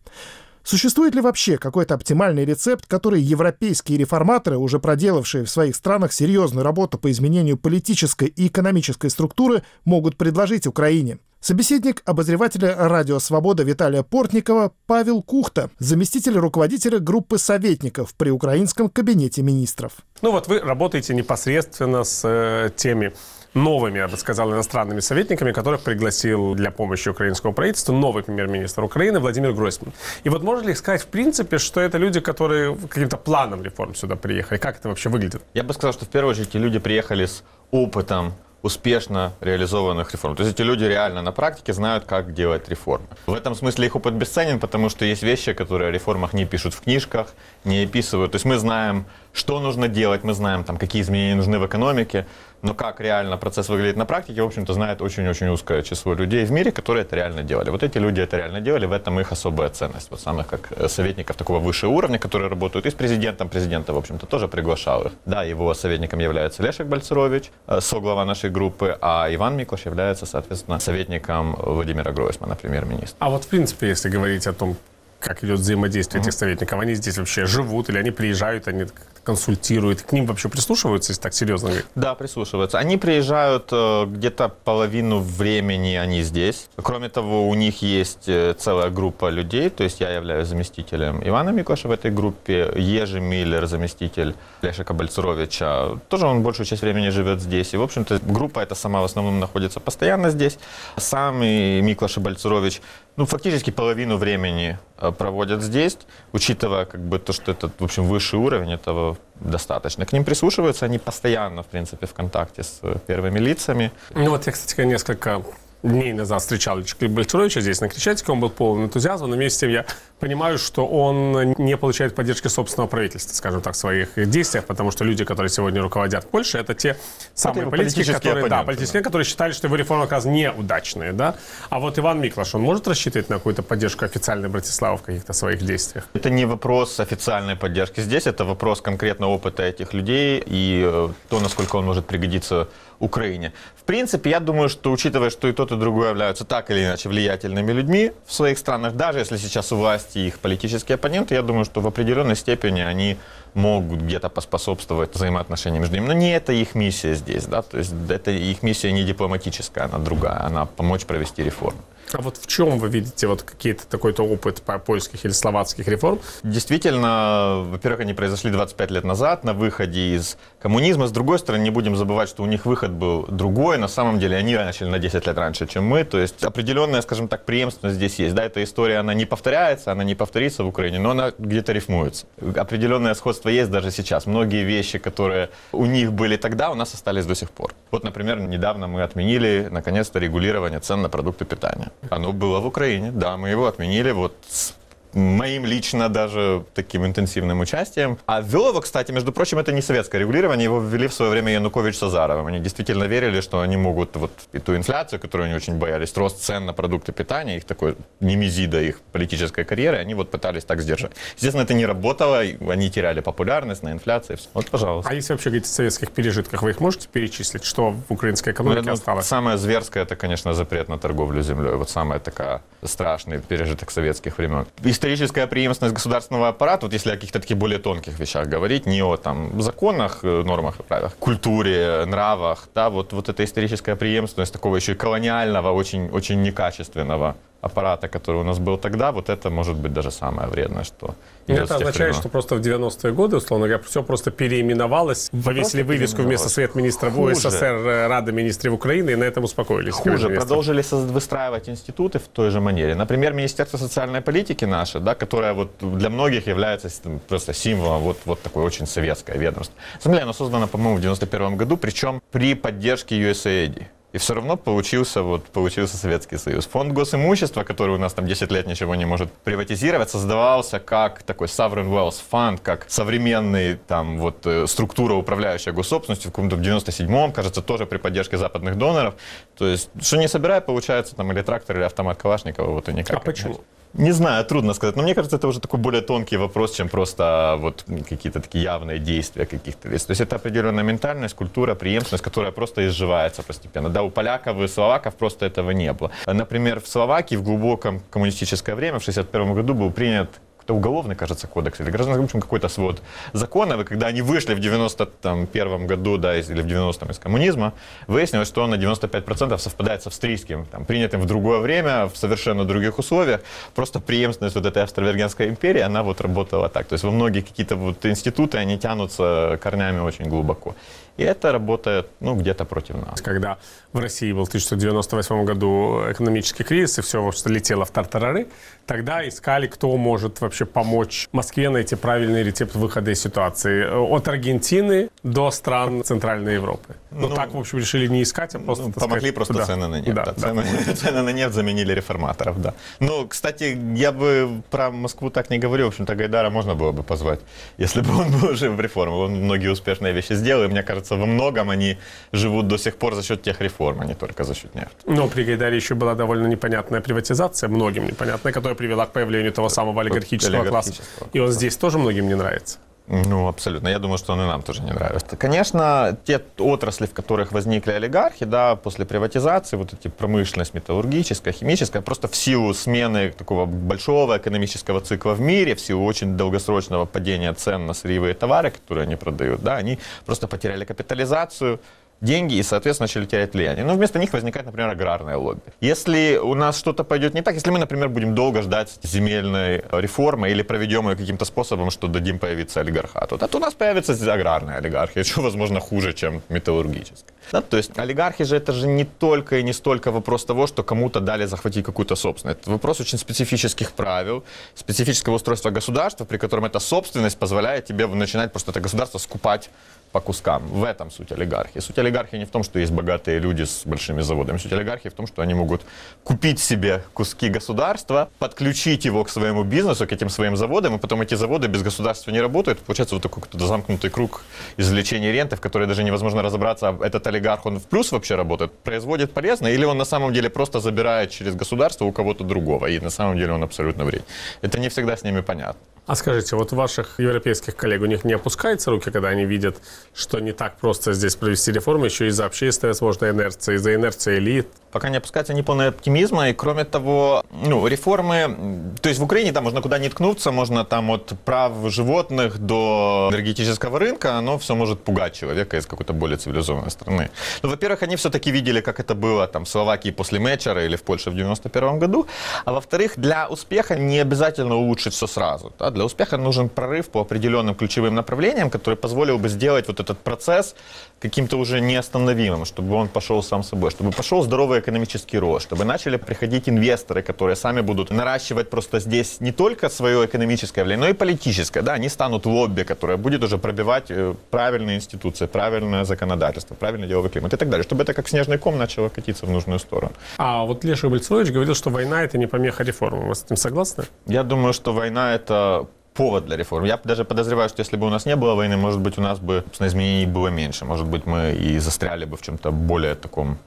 Существует ли вообще какой-то оптимальный рецепт, который европейские реформаторы, уже проделавшие в своих странах серьезную работу по изменению политической и экономической структуры, могут предложить Украине? Собеседник обозревателя «Радио Свобода» Виталия Портникова Павел Кухта, заместитель руководителя группы советников при Украинском кабинете министров. Ну вот вы работаете непосредственно с э, теми новыми, я бы сказал, иностранными советниками, которых пригласил для помощи украинскому правительству новый премьер-министр Украины Владимир Гройсман. И вот можно ли сказать, в принципе, что это люди, которые каким-то планом реформ сюда приехали? Как это вообще выглядит? Я бы сказал, что в первую очередь эти люди приехали с опытом успешно реализованных реформ. То есть эти люди реально на практике знают, как делать реформы. В этом смысле их опыт бесценен, потому что есть вещи, которые о реформах не пишут в книжках, не описывают. То есть мы знаем, что нужно делать, мы знаем, там, какие изменения нужны в экономике, но как реально процесс выглядит на практике, в общем-то, знает очень-очень узкое число людей в мире, которые это реально делали. Вот эти люди это реально делали, в этом их особая ценность. Вот самых как э, советников такого высшего уровня, которые работают и с президентом. Президента, в общем-то, тоже приглашал их. Да, его советником является Лешек Бальцерович, э, соглава нашей группы, а Иван Миклаш является, соответственно, советником Владимира Гройсмана, премьер-министра. А вот, в принципе, если говорить о том, как идет взаимодействие mm-hmm. этих советников? Они здесь вообще живут или они приезжают, они консультируют? К ним вообще прислушиваются, если так серьезно? Да, прислушиваются. Они приезжают э, где-то половину времени они здесь. Кроме того, у них есть э, целая группа людей, то есть я являюсь заместителем Ивана Микоша в этой группе, Ежи Миллер, заместитель Лешика Бальцеровича. Тоже он большую часть времени живет здесь. И, в общем-то, группа эта сама в основном находится постоянно здесь. Сам и Миклаш Бальцерович ну, фактически половину времени э, проводят здесь, учитывая как бы то, что это, в общем, высший уровень, этого достаточно. К ним прислушиваются, они постоянно, в принципе, в контакте с э, первыми лицами. Ну вот я, кстати, несколько дней назад встречал Бальчуровича здесь на Крещатике, он был полон энтузиазма, но вместе с тем я понимаю, что он не получает поддержки собственного правительства, скажем так, в своих действиях, потому что люди, которые сегодня руководят Польшей, это те самые это политики, которые, да, политические, да. которые считали, что его реформы как раз неудачные, да. А вот Иван Миклаш, он может рассчитывать на какую-то поддержку официальной Братиславы в каких-то своих действиях? Это не вопрос официальной поддержки здесь, это вопрос конкретно опыта этих людей и э, то, насколько он может пригодиться Украине. В принципе, я думаю, что учитывая, что и тот, и другой являются так или иначе влиятельными людьми в своих странах, даже если сейчас у власти их политические оппоненты, я думаю, что в определенной степени они могут где-то поспособствовать взаимоотношениям между ними. Но не это их миссия здесь, да, то есть это их миссия не дипломатическая, она другая, она помочь провести реформу. А вот в чем вы видите вот какие-то такой-то опыт по польских или словацких реформ? Действительно, во-первых, они произошли 25 лет назад на выходе из коммунизма. С другой стороны, не будем забывать, что у них выход был другой. На самом деле, они начали на 10 лет раньше, чем мы. То есть определенная, скажем так, преемственность здесь есть. Да, эта история, она не повторяется, она не повторится в Украине, но она где-то рифмуется. Определенное сходство есть даже сейчас. Многие вещи, которые у них были тогда, у нас остались до сих пор. Вот, например, недавно мы отменили, наконец-то, регулирование цен на продукты питания. Оно было в Украине, да, мы его отменили вот с моим лично даже таким интенсивным участием. А ввел его, кстати, между прочим, это не советское регулирование, его ввели в свое время Янукович с Азаровым. Они действительно верили, что они могут вот эту инфляцию, которую они очень боялись, рост цен на продукты питания, их такой немезида их политической карьеры, они вот пытались так сдержать. Естественно, это не работало, они теряли популярность на инфляции. Вот, пожалуйста. А если вообще говорить о советских пережитках, вы их можете перечислить? Что в украинской экономике ну, осталось? Самое зверское, это, конечно, запрет на торговлю землей. Вот самая такая страшный пережиток советских времен историческая преемственность государственного аппарата, вот если о каких-то таких более тонких вещах говорить, не о там, законах, э, нормах и правилах, культуре, нравах, да, вот, вот эта историческая преемственность такого еще и колониального, очень, очень некачественного аппарата, который у нас был тогда, вот это может быть даже самое вредное, что и это означает, времен. что просто в 90-е годы, условно говоря, все просто переименовалось, повесили вывеску вместо Совет министров УССР э, Рада министров Украины и на этом успокоились. Хуже, продолжили выстраивать институты в той же манере. Например, Министерство социальной политики наше, да, которое вот для многих является просто символом вот, вот такой очень советское ведомство. Ассамблея, оно создано, по-моему, в 91 году, причем при поддержке USAID. И все равно получился, вот, получился Советский Союз. Фонд госимущества, который у нас там 10 лет ничего не может приватизировать, создавался как такой sovereign wealth fund, как современный там вот э, структура, управляющая госсобственностью, в каком-то в 97-м, кажется, тоже при поддержке западных доноров. То есть, что не собирая, получается там или трактор, или автомат Калашникова, вот и никак. А почему? Не знаю, трудно сказать. Но мне кажется, это уже такой более тонкий вопрос, чем просто вот какие-то такие явные действия каких-то лиц. То есть это определенная ментальность, культура, преемственность, которая просто изживается постепенно. Да, у поляков и словаков просто этого не было. Например, в Словакии в глубоком коммунистическое время, в 1961 году, был принят уголовный, кажется, кодекс или гражданский, в общем, какой-то свод законов, и когда они вышли в 91 году, да, или в 90-м из коммунизма, выяснилось, что он на 95% совпадает с австрийским, там, принятым в другое время, в совершенно других условиях. Просто преемственность вот этой австро-венгерской империи, она вот работала так. То есть во многие какие-то вот институты, они тянутся корнями очень глубоко. И это работает, ну, где-то против нас. Когда в России был в 1998 году экономический кризис, и все что летело в тартарары, тогда искали, кто может вообще помочь Москве найти правильный рецепт выхода из ситуации. От Аргентины до стран Центральной Европы. Ну, ну так, в общем, решили не искать, а просто... Ну, помогли сказать, просто куда? цены на нефть. Да, да, цены, да. цены на нефть заменили реформаторов, да. Ну, кстати, я бы про Москву так не говорил. В общем-то, Гайдара можно было бы позвать, если бы он был жив в реформе. Он многие успешные вещи сделал, и мне кажется, во многом они живут до сих пор за счет тех реформ, а не только за счет нефти. Но при Гайдаре еще была довольно непонятная приватизация, многим непонятная, которая привела к появлению того самого олигархического, олигархического класса. класса. И он здесь тоже многим не нравится. Ну, абсолютно. Я думаю, что он и нам тоже не нравится. Конечно, те отрасли, в которых возникли олигархи, да, после приватизации, вот эти промышленность металлургическая, химическая, просто в силу смены такого большого экономического цикла в мире, в силу очень долгосрочного падения цен на сырьевые товары, которые они продают, да, они просто потеряли капитализацию, деньги и, соответственно, начали терять влияние. Но вместо них возникает, например, аграрное лобби. Если у нас что-то пойдет не так, если мы, например, будем долго ждать земельной реформы или проведем ее каким-то способом, что дадим появиться олигархату, то у нас появится аграрная олигархия, что, возможно, хуже, чем металлургическая. Да, то есть олигархи же это же не только и не столько вопрос того, что кому-то дали захватить какую-то собственность. Это вопрос очень специфических правил, специфического устройства государства, при котором эта собственность позволяет тебе начинать просто это государство скупать по кускам. В этом суть олигархии. Суть олигархии не в том, что есть богатые люди с большими заводами. Суть олигархии в том, что они могут купить себе куски государства, подключить его к своему бизнесу, к этим своим заводам, и потом эти заводы без государства не работают. Получается вот такой какой-то замкнутый круг извлечения ренты, в который даже невозможно разобраться, а этот олигарх, он в плюс вообще работает, производит полезно, или он на самом деле просто забирает через государство у кого-то другого, и на самом деле он абсолютно вреден. Это не всегда с ними понятно. А скажите, вот ваших европейских коллег, у них не опускаются руки, когда они видят, что не так просто здесь провести реформы, еще из-за общественной, возможно, инерции, из-за инерции элит? Пока не опускается ни полной оптимизма, и кроме того, ну, реформы, то есть в Украине там можно куда ни ткнуться, можно там от прав животных до энергетического рынка, оно все может пугать человека из какой-то более цивилизованной страны. Ну, во-первых, они все-таки видели, как это было там в Словакии после Мечера или в Польше в 91 году, а во-вторых, для успеха не обязательно улучшить все сразу. Да? Для успеха нужен прорыв по определенным ключевым направлениям, который позволил бы сделать вот этот процесс каким-то уже неостановимым, чтобы он пошел сам собой, чтобы пошел здоровый экономический рост, чтобы начали приходить инвесторы, которые сами будут наращивать просто здесь не только свое экономическое влияние, но и политическое. Да, они станут лобби, которое будет уже пробивать э, правильные институции, правильное законодательство, правильный деловой климат и так далее, чтобы это как снежный ком начало катиться в нужную сторону. А вот Леша Бальцович говорил, что война это не помеха реформам. Вы с этим согласны? Я думаю, что война это повод для реформ. Я даже подозреваю, что если бы у нас не было войны, может быть, у нас бы собственно, изменений было меньше. Может быть, мы и застряли бы в чем-то более таком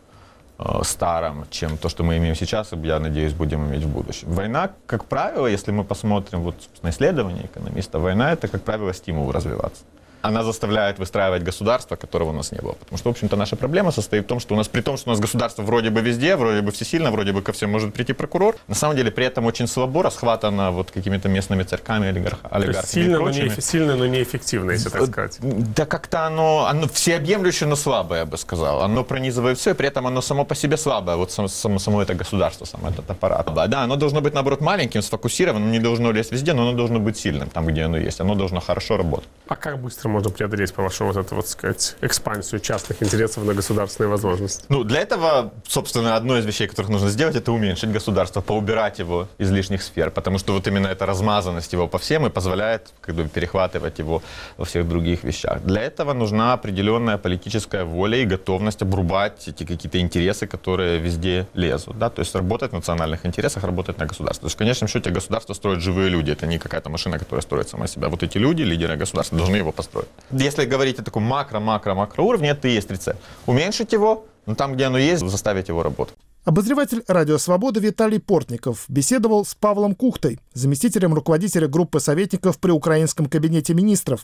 э, старом, чем то, что мы имеем сейчас, и, я надеюсь, будем иметь в будущем. Война, как правило, если мы посмотрим вот, на исследования экономиста, война — это, как правило, стимул развиваться она заставляет выстраивать государство, которого у нас не было. Потому что, в общем-то, наша проблема состоит в том, что у нас, при том, что у нас государство вроде бы везде, вроде бы всесильно, вроде бы ко всем может прийти прокурор, на самом деле при этом очень слабо расхватано вот какими-то местными царьками, олигархами сильно, но не, сильно, но неэффективно, если так сказать. Да как-то оно, оно всеобъемлющее, но слабое, я бы сказал. Оно пронизывает все, и при этом оно само по себе слабое. Вот само, само, само это государство, сам этот аппарат. Да, оно должно быть, наоборот, маленьким, сфокусированным, не должно лезть везде, но оно должно быть сильным там, где оно есть. Оно должно хорошо работать. А как быстро можно преодолеть, по-вашему, вот эту, вот сказать, экспансию частных интересов на государственные возможности? Ну, для этого, собственно, одно из вещей, которых нужно сделать, это уменьшить государство, поубирать его из лишних сфер, потому что вот именно эта размазанность его по всем и позволяет как бы перехватывать его во всех других вещах. Для этого нужна определенная политическая воля и готовность обрубать эти какие-то интересы, которые везде лезут, да, то есть работать в национальных интересах, работать на государство. То есть в конечном счете государство строят живые люди, это не какая-то машина, которая строит сама себя. Вот эти люди, лидеры государства, должны его построить. Если говорить о таком макро-макро-макро уровне, это и есть рецепт. Уменьшить его, но там, где оно есть, заставить его работать. Обозреватель «Радио Свобода» Виталий Портников беседовал с Павлом Кухтой, заместителем руководителя группы советников при Украинском кабинете министров.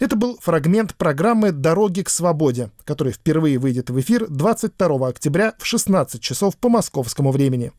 Это был фрагмент программы «Дороги к свободе», который впервые выйдет в эфир 22 октября в 16 часов по московскому времени.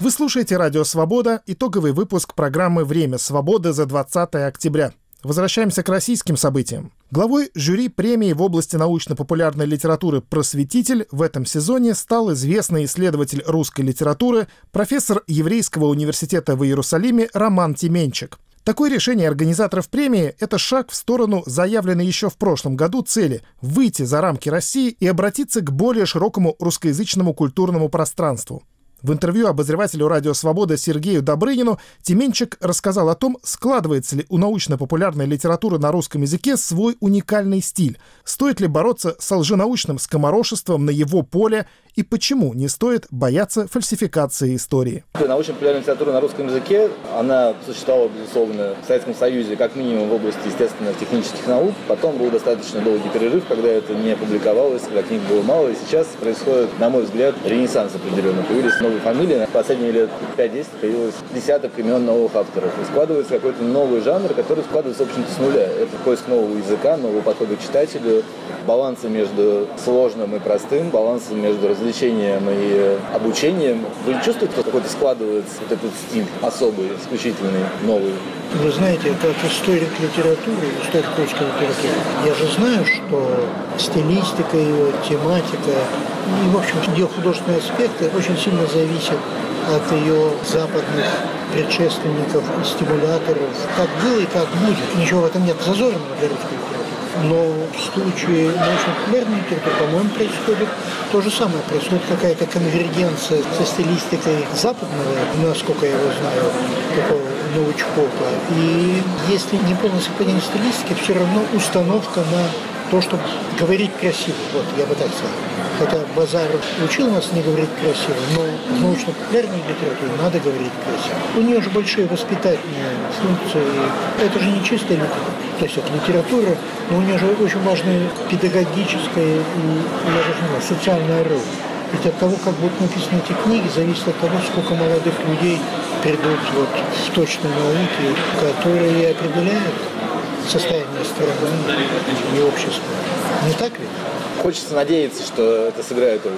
Вы слушаете «Радио Свобода» итоговый выпуск программы «Время свободы» за 20 октября. Возвращаемся к российским событиям. Главой жюри премии в области научно-популярной литературы «Просветитель» в этом сезоне стал известный исследователь русской литературы, профессор Еврейского университета в Иерусалиме Роман Тименчик. Такое решение организаторов премии – это шаг в сторону заявленной еще в прошлом году цели – выйти за рамки России и обратиться к более широкому русскоязычному культурному пространству. В интервью обозревателю «Радио Свобода» Сергею Добрынину Тименчик рассказал о том, складывается ли у научно-популярной литературы на русском языке свой уникальный стиль, стоит ли бороться с лженаучным скоморошеством на его поле и почему не стоит бояться фальсификации истории. Научно-популярная литература на русском языке, она существовала, безусловно, в Советском Союзе, как минимум в области, естественно, технических наук. Потом был достаточно долгий перерыв, когда это не публиковалось, когда книг было мало. И сейчас происходит, на мой взгляд, ренессанс определенно. Появились новые новые фамилии. Последние лет 5-10 появилось десяток имен новых авторов. И складывается какой-то новый жанр, который складывается, в общем-то, с нуля. Это поиск нового языка, нового подхода к читателю, баланса между сложным и простым, баланса между развлечением и обучением. Вы чувствуете, что какой-то складывается вот этот стиль особый, исключительный, новый? Вы знаете, как историк литературы, историк русской литературы, я же знаю, что стилистика ее, тематика и, в общем, ее художественные аспекты очень сильно зависят от ее западных предшественников и стимуляторов. Как было и как будет. Ничего в этом нет зазорного для русской. Но в случае научно-популярной литературы, по-моему, происходит то же самое. Происходит какая-то конвергенция со стилистикой западного, насколько я его знаю, такого научпопа. И если не полное совпадение стилистики, все равно установка на то, чтобы говорить красиво. Вот, я бы так сказал. Хотя Базар учил нас не говорить красиво, но в научно-популярной литературе надо говорить красиво. У нее же большие воспитательные функции. Это же не чистая литература. То есть это литература, но у нее же очень важная педагогическая и, я даже не знаю, социальная роль. Ведь от того, как будут написаны эти книги, зависит от того, сколько молодых людей придут вот в точные науки, которые определяют состояние страны и общества. Не так ли? Хочется надеяться, что это сыграет роль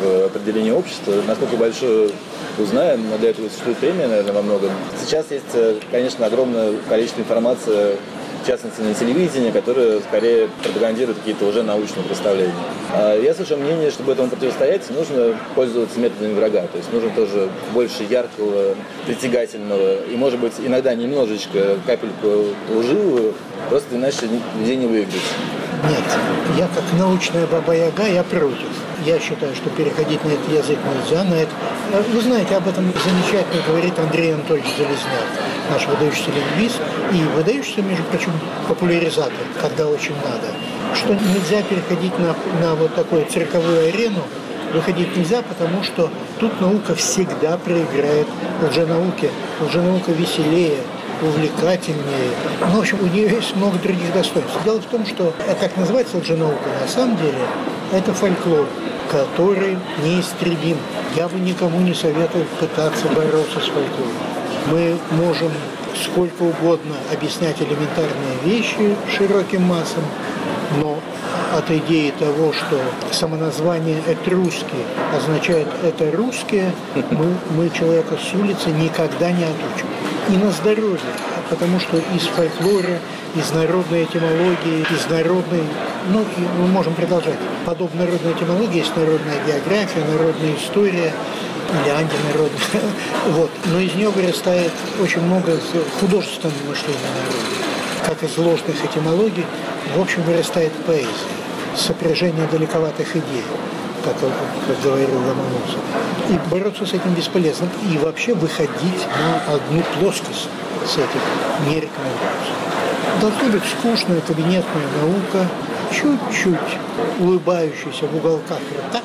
в определении общества. Насколько большое узнаем, но для этого существует премия, наверное, во многом. Сейчас есть, конечно, огромное количество информации в частности на телевидении, которое скорее пропагандирует какие-то уже научные представления. А я слышу мнение, чтобы этому противостоять, нужно пользоваться методами врага. То есть нужно тоже больше яркого, притягательного и, может быть, иногда немножечко капельку лживую, просто иначе людей не выиграть. Нет, я как научная баба-яга, я против. Я считаю, что переходить на этот язык нельзя. На это... Вы знаете, об этом замечательно говорит Андрей Анатольевич Залезняк, наш выдающийся лингвист и выдающийся, между прочим, популяризатор, когда очень надо. Что нельзя переходить на, на вот такую цирковую арену, выходить нельзя, потому что тут наука всегда проиграет лженауке. Лженаука веселее, увлекательнее. Ну, в общем, у нее есть много других достоинств. Дело в том, что, как называется лженаука, на самом деле, это фольклор, который неистребим. Я бы никому не советую пытаться бороться с фольклором. Мы можем сколько угодно объяснять элементарные вещи широким массам, но от идеи того, что самоназвание «этрусский» означает «это русские», мы, мы человека с улицы никогда не отучим. И на здоровье, потому что из фольклора, из народной этимологии, из народной, ну, и мы можем продолжать. Подобно народной этимологии есть народная география, народная история, или антинародная. Вот. Но из нее вырастает очень много художественного мышления народа. Как из ложных этимологий, в общем, вырастает поэзия сопряжение далековатых идей, как, говорил Ломоносов. И бороться с этим бесполезно. И вообще выходить на одну плоскость с этих не рекомендуется. Должна быть скучная кабинетная наука, чуть-чуть улыбающаяся в уголках рта,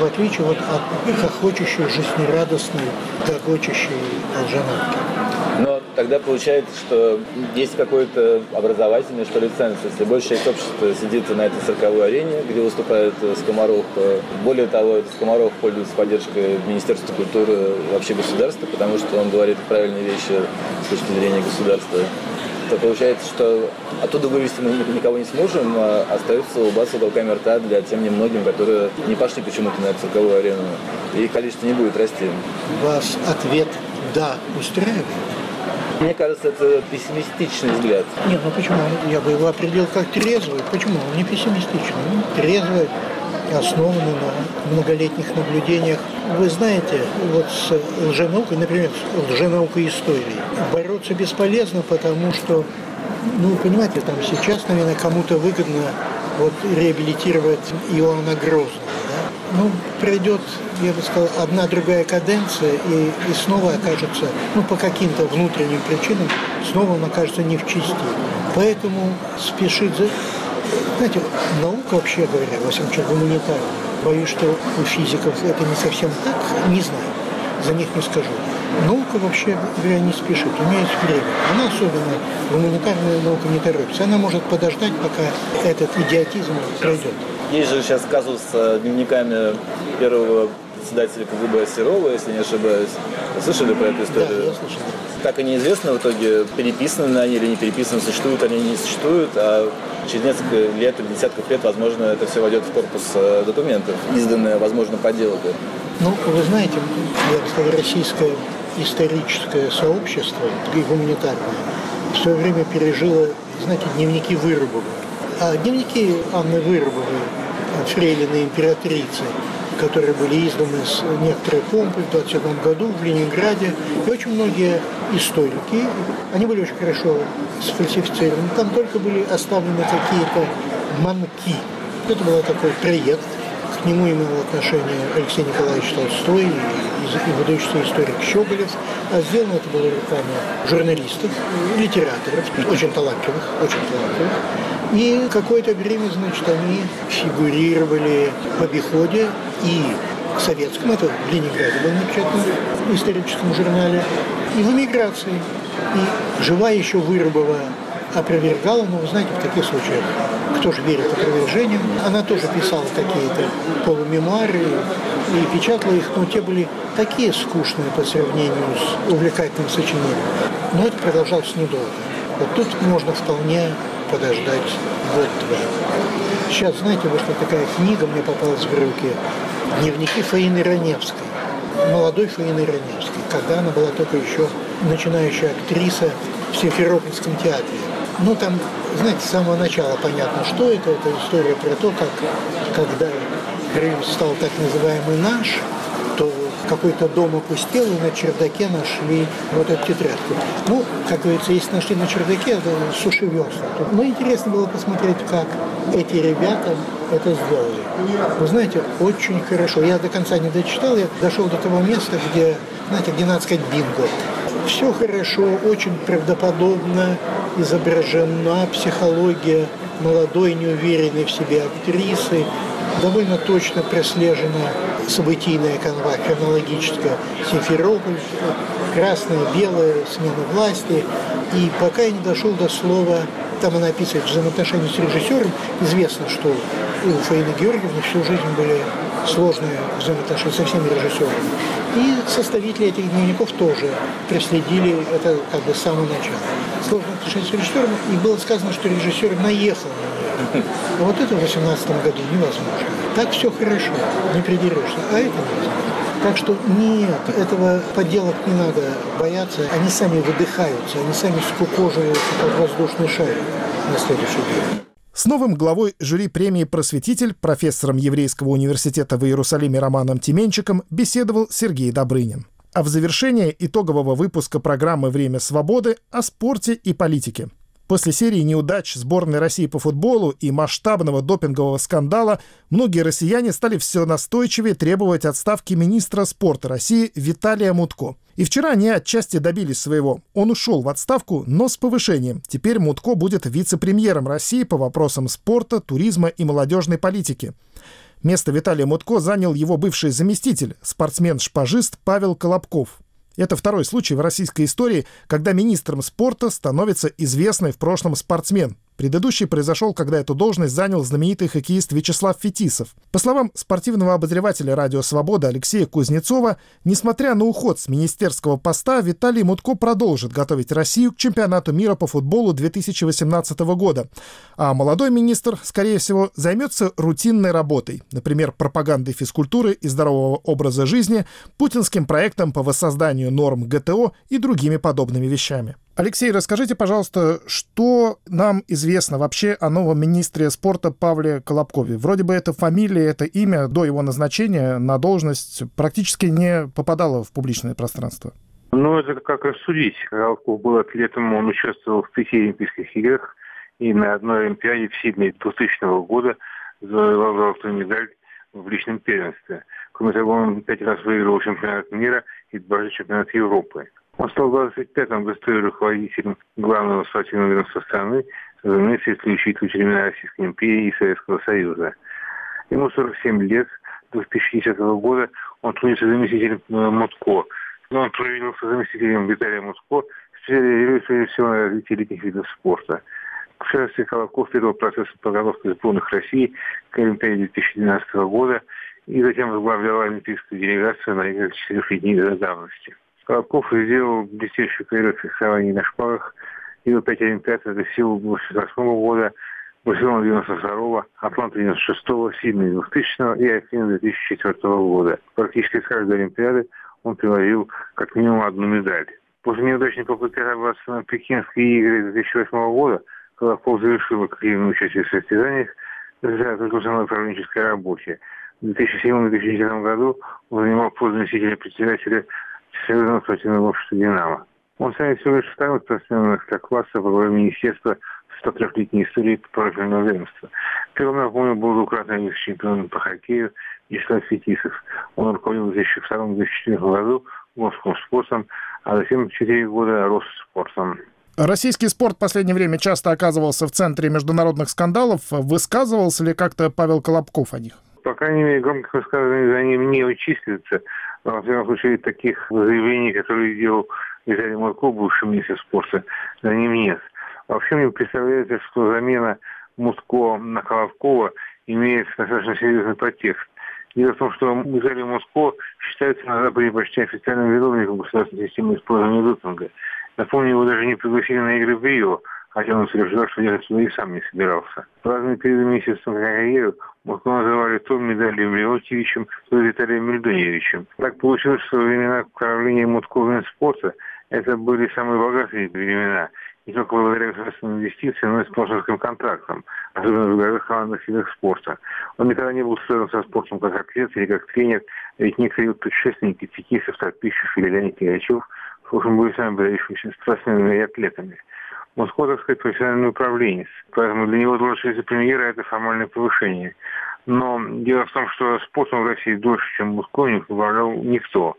в отличие вот от хохочущей, жизнерадостной, гогочущей лженауки. Но тогда получается, что есть какой-то образовательный, что ли, ценз. Если большая часть общества сидит на этой цирковой арене, где выступает Скоморох, более того, Скоморох пользуется поддержкой Министерства культуры вообще государства, потому что он говорит правильные вещи с точки зрения государства то получается, что оттуда вывести мы никого не сможем, а остается улыбаться уголками рта для тем немногим, которые не пошли почему-то на цирковую арену. И количество не будет расти. Вас ответ «да» устраивает? Мне кажется, это пессимистичный взгляд. Нет, ну почему? Я бы его определил как трезвый. Почему? Он не пессимистичный. Он трезвый, основанный на многолетних наблюдениях. Вы знаете, вот с лженаукой, например, с лженаукой истории, бороться бесполезно, потому что, ну, понимаете, там сейчас, наверное, кому-то выгодно вот реабилитировать Иоанна Грозного ну, придет, я бы сказал, одна другая каденция, и, и снова окажется, ну, по каким-то внутренним причинам, снова он окажется не в чести. Поэтому спешить за... Знаете, наука, вообще говоря, во всяком случае, гуманитарная, боюсь, что у физиков это не совсем так, не знаю, за них не скажу. Наука вообще говоря не спешит, у нее есть время. Она особенно, гуманитарная наука не торопится. Она может подождать, пока этот идиотизм пройдет. Есть же сейчас казус с дневниками первого председателя КГБ Серова, если не ошибаюсь. Вы слышали про эту историю? Да, я слышал. Так и неизвестно в итоге, переписаны они или не переписаны, существуют они или не существуют, а через несколько лет или десятков лет, возможно, это все войдет в корпус э, документов, изданное, возможно, подделка. Ну, вы знаете, я бы сказал, российское историческое сообщество и гуманитарное в свое время пережило, знаете, дневники Вырубова. А дневники Анны Вырубовой, фрейлины императрицы, которые были изданы с некоторой помпой в 27 году в Ленинграде. И очень многие историки, они были очень хорошо сфальсифицированы. Там только были оставлены какие-то манки. Это был такой проект. К нему имел отношение Алексей Николаевич Толстой и, и выдающийся историк Щеголев. А сделано это было руками журналистов, литераторов, очень талантливых, очень талантливых. И какое-то время, значит, они фигурировали в обиходе и в советском, это в Ленинграде был напечатан в историческом журнале, и в эмиграции. И жива еще Вырубова опровергала, но вы знаете, в таких случаях кто же верит опровержениям. Она тоже писала какие-то полумемуары и печатала их, но те были такие скучные по сравнению с увлекательным сочинением. Но это продолжалось недолго. Вот тут можно вполне подождать год-два. Сейчас, знаете, вышла такая книга, мне попалась в руки, дневники Фаины Раневской, молодой Фаины Раневской, когда она была только еще начинающая актриса в Симферопольском театре. Ну, там, знаете, с самого начала понятно, что это. Это история про то, как, когда Крым стал так называемый наш, какой-то дом опустел, и на чердаке нашли вот эту тетрадку. Ну, как говорится, если нашли на чердаке, это суши весла. Ну, интересно было посмотреть, как эти ребята это сделали. Вы знаете, очень хорошо. Я до конца не дочитал, я дошел до того места, где, знаете, где надо сказать бинго. Все хорошо, очень правдоподобно изображена психология молодой, неуверенной в себе актрисы, довольно точно прослежена событийная канва, хронологическая Симферополь, красное, белое, смена власти. И пока я не дошел до слова, там она описывает взаимоотношения с режиссером, известно, что у Фаины Георгиевны всю жизнь были сложные взаимоотношения со всеми режиссерами. И составители этих дневников тоже проследили это как бы с самого начала. Сложные отношения с режиссером, и было сказано, что режиссер наехал на нее. А вот это в 2018 году невозможно. Так все хорошо, не придерешься, а это невозможно. Так что нет, этого подделок не надо бояться. Они сами выдыхаются, они сами скукоживаются под воздушный шарик на следующий день. С новым главой жюри премии «Просветитель», профессором Еврейского университета в Иерусалиме Романом Тименчиком беседовал Сергей Добрынин. А в завершение итогового выпуска программы «Время свободы» о спорте и политике. После серии неудач сборной России по футболу и масштабного допингового скандала многие россияне стали все настойчивее требовать отставки министра спорта России Виталия Мутко. И вчера они отчасти добились своего. Он ушел в отставку, но с повышением. Теперь Мутко будет вице-премьером России по вопросам спорта, туризма и молодежной политики. Место Виталия Мутко занял его бывший заместитель, спортсмен-шпажист Павел Колобков. Это второй случай в российской истории, когда министром спорта становится известный в прошлом спортсмен. Предыдущий произошел, когда эту должность занял знаменитый хоккеист Вячеслав Фетисов. По словам спортивного обозревателя «Радио Свобода» Алексея Кузнецова, несмотря на уход с министерского поста, Виталий Мутко продолжит готовить Россию к чемпионату мира по футболу 2018 года. А молодой министр, скорее всего, займется рутинной работой, например, пропагандой физкультуры и здорового образа жизни, путинским проектом по воссозданию норм ГТО и другими подобными вещами. Алексей, расскажите, пожалуйста, что нам известно вообще о новом министре спорта Павле Колобкове? Вроде бы это фамилия, это имя до его назначения на должность практически не попадало в публичное пространство. Ну, это как рассудить. Колобков был атлетом, он участвовал в пяти Олимпийских играх и на одной Олимпиаде в Сиднее 2000 года завоевал золотую медаль в личном первенстве. Кроме того, он пять раз выиграл чемпионат мира и дважды чемпионат Европы. Он стал 25-м в истории руководителем главного спортивного ведомства страны, разумеется, если учить времена Российской империи и Советского Союза. Ему 47 лет, до 2010 года он трудится заместителем э, Мутко. Но он провинился заместителем Виталия Мутко, специализируясь прежде всего на развитии летних видов спорта. В частности, Колоков первого процесса подготовки сборных России к Олимпиаде 2012 года и затем возглавлял олимпийскую делегацию на играх четырехлетней давности. Колобков сделал блестящую карьеру в фехтовании на шпагах, его пять олимпиад это силу 88 года, Барселона 92 Атланта 96-го, Сидней 2000 и Афина 2004 года. Практически с каждой Олимпиады он привозил как минимум одну медаль. После неудачной попытки отобраться на Пекинские игры 2008 года Колобков завершил активное участие в состязаниях за на управленческой работе. В 2007-2010 году он занимал пост заместителя председателя Всемирного спортивного общества «Динамо». Он станет всего лишь вторым спортсменом класса во главе Министерства 103-летней истории профильного ведомства. Первым, напомню, был двукратный чемпион по хоккею Вячеслав Фетисов. Он руководил в 2002-2004 году Московским спортом, а затем 4 года Росспортом. Российский спорт в последнее время часто оказывался в центре международных скандалов. Высказывался ли как-то Павел Колобков о них? По крайней мере, громких высказываний за ним не учислится. Во всяком случае, таких заявлений, которые делал Виталий Мурко, бывший министр спорта, за ним нет. Вообще мне представляется, что замена Мутко на Колобкова имеет достаточно серьезный подтекст. Дело в том, что Виталий Муско считается на Западе почти официальным виновником государственной системы использования допинга. Напомню, его даже не пригласили на игры в Рио, хотя он утверждал, что ехать сюда и сам не собирался. Разные перед месяцем карьеры Муско называли то Медалием Леонтьевичем, то Виталием Мельдоньевичем. Так получилось, что времена правления Мутко в спорта это были самые богатые времена – не только благодаря государственным инвестициям, но и спонсорским контрактам, особенно в игровых командных видах спорта. Он никогда не был связан со спортом как атлет или как тренер, ведь некоторые предшественники Текисов, Тарпищев или Леонид Кирячев, в общем, были сами выдающимися спортсменами и атлетами. Москва, так управленец. Поэтому для него должность вице-премьера – это формальное повышение. Но дело в том, что спортом в России дольше, чем Москвой, не управлял никто.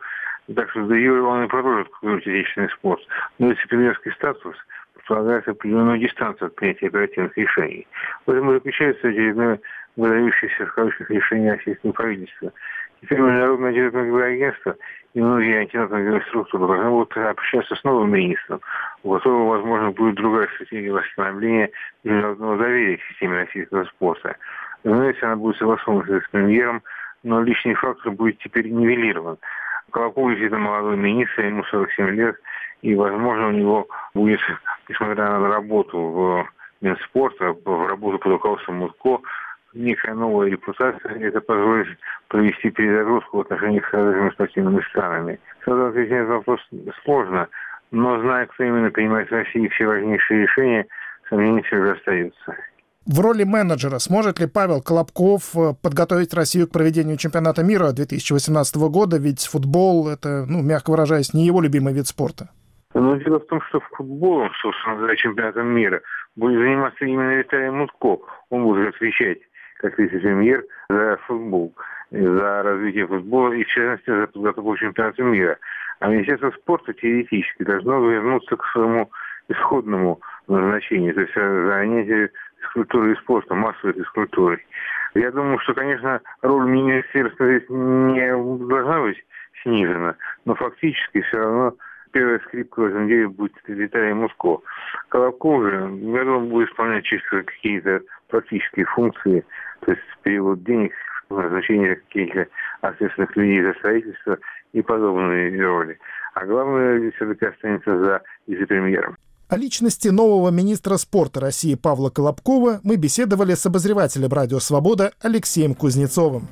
Так что да он и продолжит курировать отечественный спорт. Но вице-премьерский статус – предполагает определенную дистанцию от принятия оперативных решений. В этом заключается очередное выдающееся в кавычках решение российского правительства. Теперь Международное антидопинговое агентство и многие антидопинговые структуры должны будут общаться с новым министром, у которого, возможно, будет другая стратегия восстановления международного доверия к системе российского спорта. Разумеется, она будет согласована с премьером, но личный фактор будет теперь нивелирован. Колокол действительно молодой министр, ему 47 лет, и, возможно, у него будет, несмотря на работу в Минспорта, в работу под руководством Мутко, некая новая репутация, это позволит провести перезагрузку в отношениях с разными спортивными странами. Сразу ответить на вопрос сложно, но зная, кто именно принимает в России все важнейшие решения, сомнений все же остаются. В роли менеджера сможет ли Павел Колобков э, подготовить Россию к проведению чемпионата мира 2018 года? Ведь футбол — это, ну, мягко выражаясь, не его любимый вид спорта. Но дело в том, что футболом, собственно говоря, чемпионатом мира будет заниматься именно Виталий Мутко. Он будет отвечать как вице-премьер за футбол, за развитие футбола и, в частности, за подготовку к чемпионату мира. А Министерство спорта теоретически должно вернуться к своему исходному назначению, то есть занятие физкультурой и спортом, массовой физкультурой. Я думаю, что, конечно, роль министерства здесь не должна быть снижена, но фактически все равно первая скрипка в этом деле будет Виталий Муско. Колобков же, я думаю, будет исполнять чисто какие-то практические функции, то есть перевод денег, назначение каких-то ответственных людей за строительство и подобные роли. А главное, все-таки останется за вице-премьером. О личности нового министра спорта России Павла Колобкова мы беседовали с обозревателем «Радио Свобода» Алексеем Кузнецовым.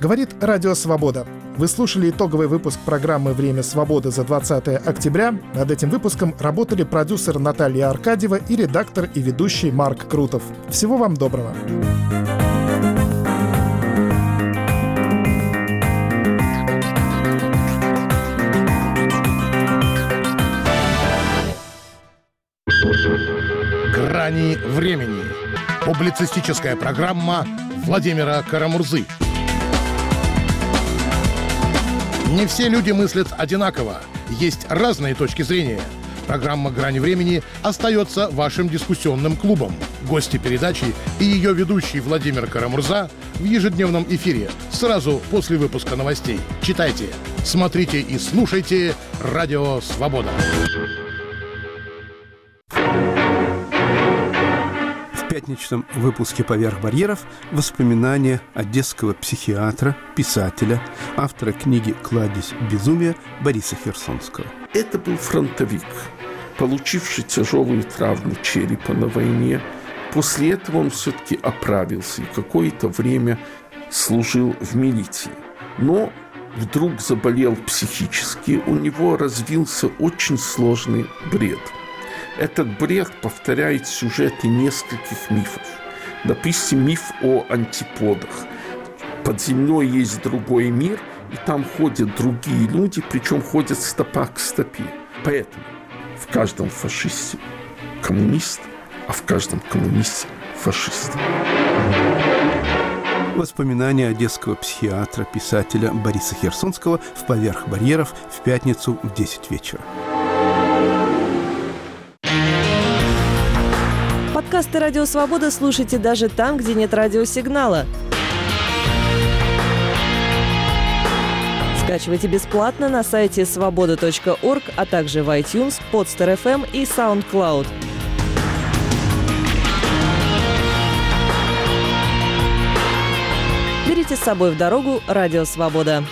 Говорит Радио Свобода. Вы слушали итоговый выпуск программы «Время свободы» за 20 октября. Над этим выпуском работали продюсер Наталья Аркадьева и редактор и ведущий Марк Крутов. Всего вам доброго. «Грани времени». Публицистическая программа Владимира Карамурзы. Не все люди мыслят одинаково. Есть разные точки зрения. Программа «Грани времени» остается вашим дискуссионным клубом. Гости передачи и ее ведущий Владимир Карамурза в ежедневном эфире сразу после выпуска новостей. Читайте, смотрите и слушайте «Радио Свобода». Пятничном выпуске «Поверх барьеров» воспоминания одесского психиатра, писателя, автора книги «Кладезь безумия» Бориса Херсонского. Это был фронтовик, получивший тяжелую травму черепа на войне. После этого он все-таки оправился и какое-то время служил в милиции. Но вдруг заболел психически, у него развился очень сложный бред. Этот бред повторяет сюжеты нескольких мифов. Допустим, миф о антиподах. Под землей есть другой мир, и там ходят другие люди, причем ходят стопа к стопе. Поэтому в каждом фашисте коммунист, а в каждом коммунисте фашист. Воспоминания одесского психиатра, писателя Бориса Херсонского в «Поверх барьеров» в пятницу в 10 вечера. Подкасты «Радио Свобода» слушайте даже там, где нет радиосигнала. Скачивайте бесплатно на сайте свобода.орг, а также в iTunes, Podster.fm и SoundCloud. Берите с собой в дорогу «Радио Свобода».